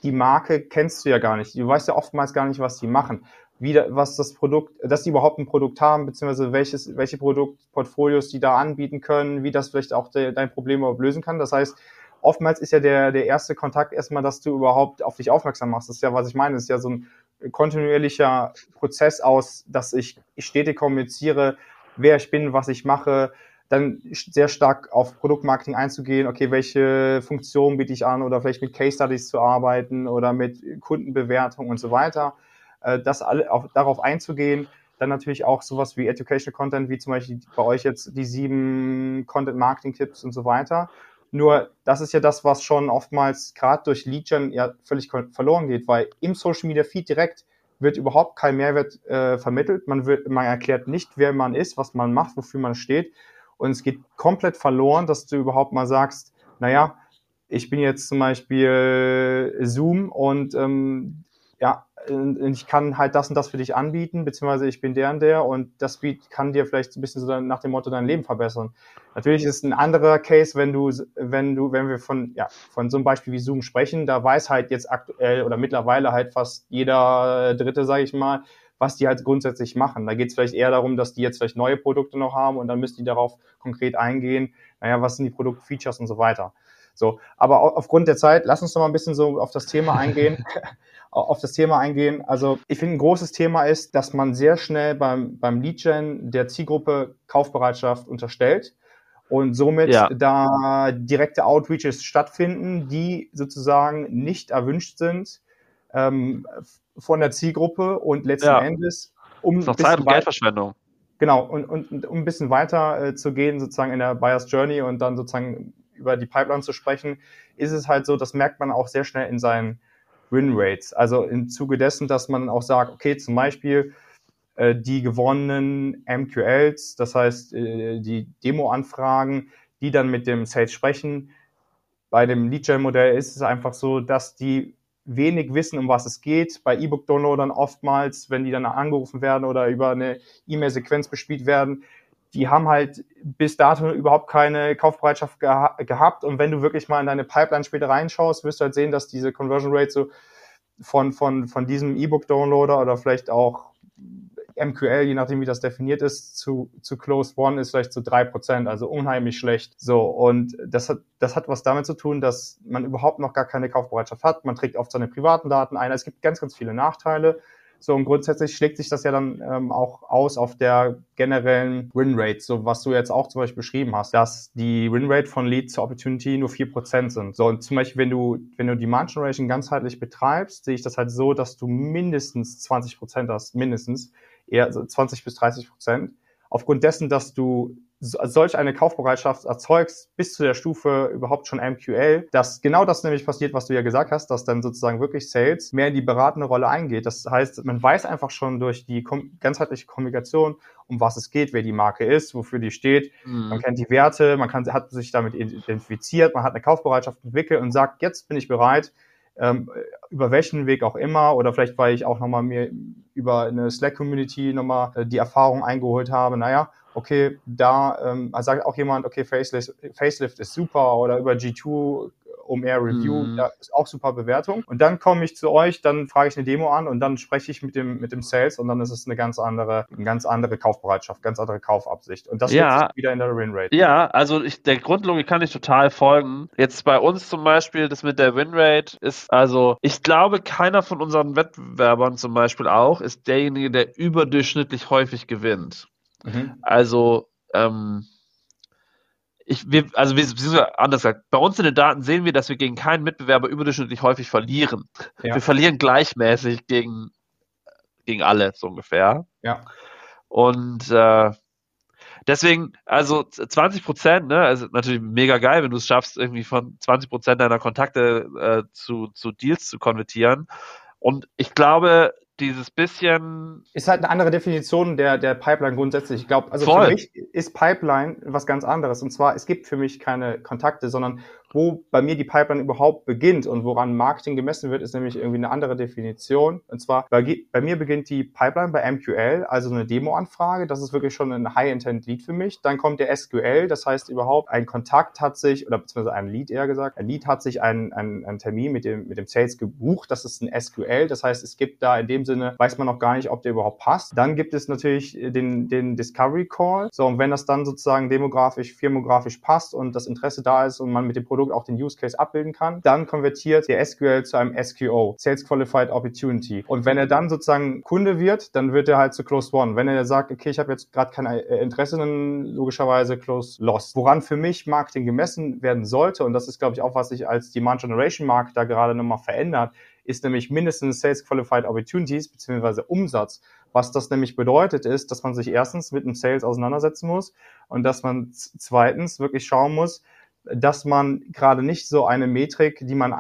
die Marke kennst du ja gar nicht. Du weißt ja oftmals gar nicht, was die machen. Wie, was das Produkt, dass die überhaupt ein Produkt haben, beziehungsweise welches, welche Produktportfolios die da anbieten können, wie das vielleicht auch de, dein Problem überhaupt lösen kann. Das heißt, oftmals ist ja der, der erste Kontakt erstmal, dass du überhaupt auf dich aufmerksam machst. Das ist ja, was ich meine. Das ist ja so ein kontinuierlicher Prozess aus, dass ich, ich stetig kommuniziere, wer ich bin, was ich mache, dann sehr stark auf Produktmarketing einzugehen, okay, welche Funktionen biete ich an oder vielleicht mit Case Studies zu arbeiten oder mit Kundenbewertung und so weiter. Äh, das alle auch darauf einzugehen, dann natürlich auch sowas wie Educational Content, wie zum Beispiel bei euch jetzt die sieben Content Marketing Tipps und so weiter. Nur das ist ja das, was schon oftmals gerade durch Lead Gen ja völlig verloren geht, weil im Social Media Feed direkt wird überhaupt kein Mehrwert äh, vermittelt. Man, wird, man erklärt nicht, wer man ist, was man macht, wofür man steht. Und es geht komplett verloren, dass du überhaupt mal sagst, naja, ich bin jetzt zum Beispiel Zoom und ähm, ja, ich kann halt das und das für dich anbieten, beziehungsweise ich bin der und der und das kann dir vielleicht ein bisschen so nach dem Motto dein Leben verbessern. Natürlich ist ein anderer Case, wenn du, wenn du, wenn wir von, ja, von so einem Beispiel wie Zoom sprechen, da weiß halt jetzt aktuell oder mittlerweile halt fast jeder Dritte, sage ich mal, was die halt grundsätzlich machen. Da geht es vielleicht eher darum, dass die jetzt vielleicht neue Produkte noch haben und dann müssen die darauf konkret eingehen, naja, was sind die Produktfeatures und so weiter. So, aber aufgrund der Zeit, lass uns noch mal ein bisschen so auf das Thema eingehen. auf das Thema eingehen. Also ich finde, ein großes Thema ist, dass man sehr schnell beim, beim Lead-Gen der Zielgruppe Kaufbereitschaft unterstellt und somit ja. da direkte Outreaches stattfinden, die sozusagen nicht erwünscht sind ähm, von der Zielgruppe und letzten ja. Endes um. Ist doch Zeit- und Geldverschwendung. Genau, und, und, und um ein bisschen weiter äh, zu gehen, sozusagen in der Buyer's Journey und dann sozusagen über die Pipeline zu sprechen, ist es halt so, das merkt man auch sehr schnell in seinen Win Rates. Also im Zuge dessen, dass man auch sagt, okay, zum Beispiel äh, die gewonnenen MQLs, das heißt äh, die Demo-Anfragen, die dann mit dem Sales sprechen. Bei dem Lead-Gen-Modell ist es einfach so, dass die wenig wissen, um was es geht. Bei E-Book-Downloadern oftmals, wenn die dann angerufen werden oder über eine E-Mail-Sequenz bespielt werden, die haben halt bis dato überhaupt keine Kaufbereitschaft geha gehabt. Und wenn du wirklich mal in deine Pipeline später reinschaust, wirst du halt sehen, dass diese Conversion Rate so von, von, von diesem E-Book-Downloader oder vielleicht auch MQL, je nachdem wie das definiert ist, zu, zu Close One ist vielleicht zu drei Prozent, also unheimlich schlecht. So, und das hat, das hat was damit zu tun, dass man überhaupt noch gar keine Kaufbereitschaft hat. Man trägt oft seine privaten Daten ein. Es gibt ganz, ganz viele Nachteile. So, und grundsätzlich schlägt sich das ja dann ähm, auch aus auf der generellen Winrate, so was du jetzt auch zum Beispiel beschrieben hast, dass die Winrate von Lead zu Opportunity nur vier Prozent sind. So, und zum Beispiel, wenn du, wenn du Demand Generation ganzheitlich betreibst, sehe ich das halt so, dass du mindestens 20 Prozent hast, mindestens, eher so 20 bis 30 Prozent. Aufgrund dessen, dass du solch eine Kaufbereitschaft erzeugst, bis zu der Stufe überhaupt schon MQL, dass genau das nämlich passiert, was du ja gesagt hast, dass dann sozusagen wirklich Sales mehr in die beratende Rolle eingeht. Das heißt, man weiß einfach schon durch die ganzheitliche Kommunikation, um was es geht, wer die Marke ist, wofür die steht. Mhm. Man kennt die Werte, man kann, hat sich damit identifiziert, man hat eine Kaufbereitschaft entwickelt und sagt, jetzt bin ich bereit, ähm, über welchen Weg auch immer oder vielleicht weil ich auch nochmal mir über eine Slack-Community nochmal äh, die Erfahrung eingeholt habe, naja, okay, da ähm, sagt auch jemand, okay, Facelift, Facelift ist super oder über G2 um Air Review, mhm. ja, ist auch super Bewertung. Und dann komme ich zu euch, dann frage ich eine Demo an und dann spreche ich mit dem, mit dem Sales und dann ist es eine ganz andere, eine ganz andere Kaufbereitschaft, ganz andere Kaufabsicht. Und das ja. wieder in der Winrate. Ja, also ich, der Grundlogik kann ich total folgen. Jetzt bei uns zum Beispiel, das mit der Winrate ist, also ich glaube, keiner von unseren Wettbewerbern zum Beispiel auch ist derjenige, der überdurchschnittlich häufig gewinnt. Mhm. Also, ähm, ich, wir, also wir, anders gesagt, bei uns in den Daten sehen wir, dass wir gegen keinen Mitbewerber überdurchschnittlich häufig verlieren. Ja. Wir verlieren gleichmäßig gegen, gegen alle, so ungefähr. Ja. Und äh, deswegen, also 20 Prozent, ne, also natürlich mega geil, wenn du es schaffst, irgendwie von 20 Prozent deiner Kontakte äh, zu, zu Deals zu konvertieren. Und ich glaube, dieses bisschen. Ist halt eine andere Definition der, der Pipeline grundsätzlich. Ich glaube, also Voll. für mich ist Pipeline was ganz anderes. Und zwar, es gibt für mich keine Kontakte, sondern wo bei mir die Pipeline überhaupt beginnt und woran Marketing gemessen wird, ist nämlich irgendwie eine andere Definition. Und zwar, bei, bei mir beginnt die Pipeline bei MQL, also eine Demo-Anfrage. Das ist wirklich schon ein High-Intent-Lead für mich. Dann kommt der SQL, das heißt überhaupt, ein Kontakt hat sich, oder beziehungsweise ein Lead eher gesagt, ein Lead hat sich einen, einen, einen Termin mit dem, mit dem Sales gebucht. Das ist ein SQL. Das heißt, es gibt da in dem Sinne, weiß man noch gar nicht, ob der überhaupt passt. Dann gibt es natürlich den, den Discovery Call. So, und wenn das dann sozusagen demografisch, firmografisch passt und das Interesse da ist und man mit dem Produkt Produkt auch den Use Case abbilden kann. Dann konvertiert der SQL zu einem SQO, Sales Qualified Opportunity. Und wenn er dann sozusagen Kunde wird, dann wird er halt zu Close One. Wenn er sagt, okay, ich habe jetzt gerade kein äh, Interesse, dann logischerweise Close Lost. Woran für mich Marketing gemessen werden sollte, und das ist, glaube ich, auch, was sich als Demand Generation Markt da gerade nochmal verändert, ist nämlich mindestens Sales Qualified Opportunities beziehungsweise Umsatz. Was das nämlich bedeutet, ist, dass man sich erstens mit dem Sales auseinandersetzen muss und dass man zweitens wirklich schauen muss, dass man gerade nicht so eine Metrik, die man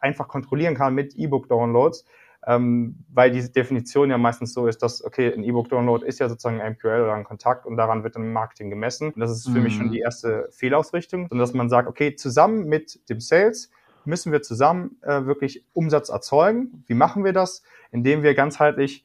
einfach kontrollieren kann mit E-Book-Downloads, ähm, weil diese Definition ja meistens so ist, dass, okay, ein E-Book-Download ist ja sozusagen ein MQL oder ein Kontakt und daran wird dann Marketing gemessen. Und das ist für mhm. mich schon mhm. die erste Fehlausrichtung, sondern dass man sagt, okay, zusammen mit dem Sales müssen wir zusammen äh, wirklich Umsatz erzeugen. Wie machen wir das? Indem wir ganzheitlich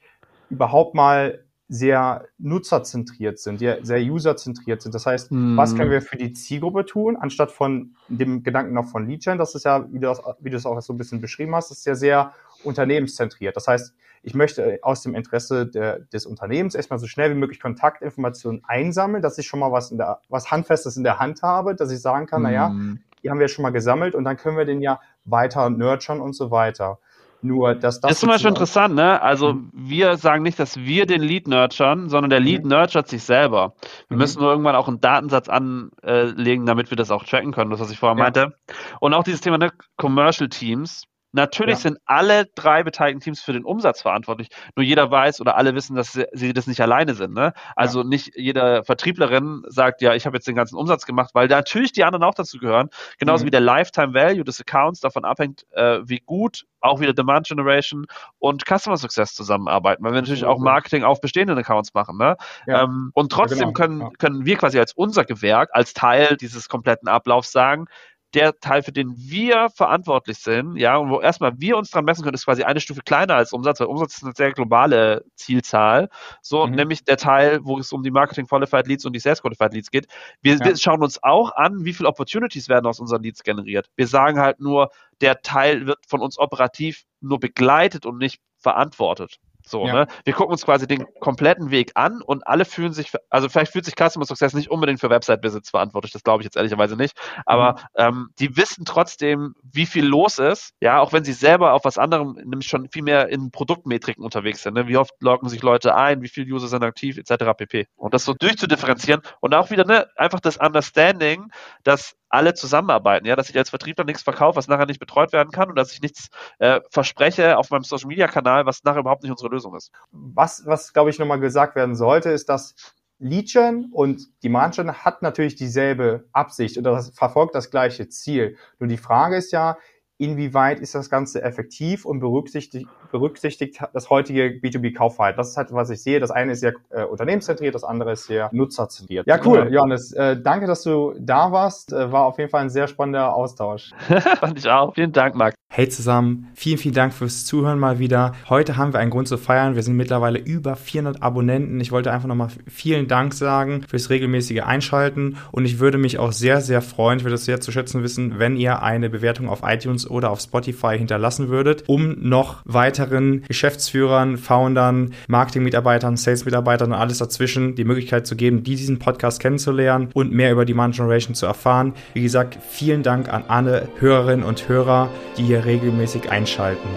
überhaupt mal sehr nutzerzentriert sind, sehr userzentriert sind. Das heißt, mm. was können wir für die Zielgruppe tun, anstatt von dem Gedanken noch von Lead-Gen, das ist ja, wie du, das, wie du es auch so ein bisschen beschrieben hast, ist ja sehr unternehmenszentriert. Das heißt, ich möchte aus dem Interesse der, des Unternehmens erstmal so schnell wie möglich Kontaktinformationen einsammeln, dass ich schon mal was, in der, was Handfestes in der Hand habe, dass ich sagen kann, mm. naja, die haben wir schon mal gesammelt und dann können wir den ja weiter nurturen und so weiter. Nur, dass das. ist zum Beispiel interessant, ne? Also, mhm. wir sagen nicht, dass wir den Lead nurturen, sondern der Lead mhm. nurturet sich selber. Wir mhm. müssen nur irgendwann auch einen Datensatz anlegen, damit wir das auch tracken können, das, was ich vorher ja. meinte. Und auch dieses Thema, ne? Commercial Teams. Natürlich ja. sind alle drei beteiligten Teams für den Umsatz verantwortlich. Nur jeder weiß oder alle wissen, dass sie, das nicht alleine sind. Ne? Also ja. nicht jeder Vertrieblerin sagt, ja, ich habe jetzt den ganzen Umsatz gemacht, weil natürlich die anderen auch dazu gehören. Genauso mhm. wie der Lifetime Value des Accounts davon abhängt, äh, wie gut auch wieder Demand Generation und Customer Success zusammenarbeiten, weil wir natürlich auch Marketing auf bestehenden Accounts machen. Ne? Ja. Ähm, und trotzdem ja, genau. können, können wir quasi als unser Gewerk, als Teil dieses kompletten Ablaufs sagen, der Teil, für den wir verantwortlich sind, ja, und wo erstmal wir uns dran messen können, ist quasi eine Stufe kleiner als Umsatz, weil Umsatz ist eine sehr globale Zielzahl. So, mhm. nämlich der Teil, wo es um die Marketing Qualified Leads und die Sales Qualified Leads geht. Wir, ja. wir schauen uns auch an, wie viele Opportunities werden aus unseren Leads generiert. Wir sagen halt nur, der Teil wird von uns operativ nur begleitet und nicht verantwortet. So, ja. ne? Wir gucken uns quasi den kompletten Weg an und alle fühlen sich, also vielleicht fühlt sich Customer Success nicht unbedingt für Website-Visits verantwortlich, das glaube ich jetzt ehrlicherweise nicht, aber mhm. ähm, die wissen trotzdem, wie viel los ist, ja, auch wenn sie selber auf was anderem, nämlich schon viel mehr in Produktmetriken unterwegs sind, ne? wie oft loggen sich Leute ein, wie viele User sind aktiv, etc. pp. Und das so durchzudifferenzieren und auch wieder, ne, einfach das Understanding, dass alle zusammenarbeiten, ja, dass ich als Vertriebler nichts verkaufe, was nachher nicht betreut werden kann und dass ich nichts äh, verspreche auf meinem Social Media Kanal, was nachher überhaupt nicht unsere Lösung ist. Was, was glaube ich nochmal gesagt werden sollte, ist, dass Lead-Gen und Demand-Gen hat natürlich dieselbe Absicht oder verfolgt das gleiche Ziel. Nur die Frage ist ja, inwieweit ist das Ganze effektiv und berücksichtigt, berücksichtigt das heutige B2B-Kaufverhalten. Das ist halt, was ich sehe. Das eine ist sehr äh, unternehmenszentriert, das andere ist sehr nutzerzentriert. Ja, cool, Johannes. Äh, danke, dass du da warst. Äh, war auf jeden Fall ein sehr spannender Austausch. Fand ich auch. Vielen Dank, Marc. Hey zusammen, vielen, vielen Dank fürs Zuhören mal wieder. Heute haben wir einen Grund zu feiern. Wir sind mittlerweile über 400 Abonnenten. Ich wollte einfach nochmal vielen Dank sagen fürs regelmäßige Einschalten und ich würde mich auch sehr, sehr freuen, ich würde es sehr zu schätzen wissen, wenn ihr eine Bewertung auf iTunes oder auf Spotify hinterlassen würdet, um noch weiteren Geschäftsführern, Foundern, Marketingmitarbeitern, Salesmitarbeitern und alles dazwischen die Möglichkeit zu geben, diesen Podcast kennenzulernen und mehr über Demand Generation zu erfahren. Wie gesagt, vielen Dank an alle Hörerinnen und Hörer, die hier regelmäßig einschalten.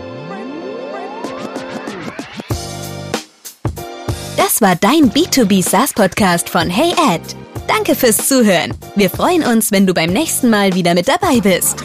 Das war dein B2B SaaS Podcast von Hey Ed. Danke fürs Zuhören. Wir freuen uns, wenn du beim nächsten Mal wieder mit dabei bist.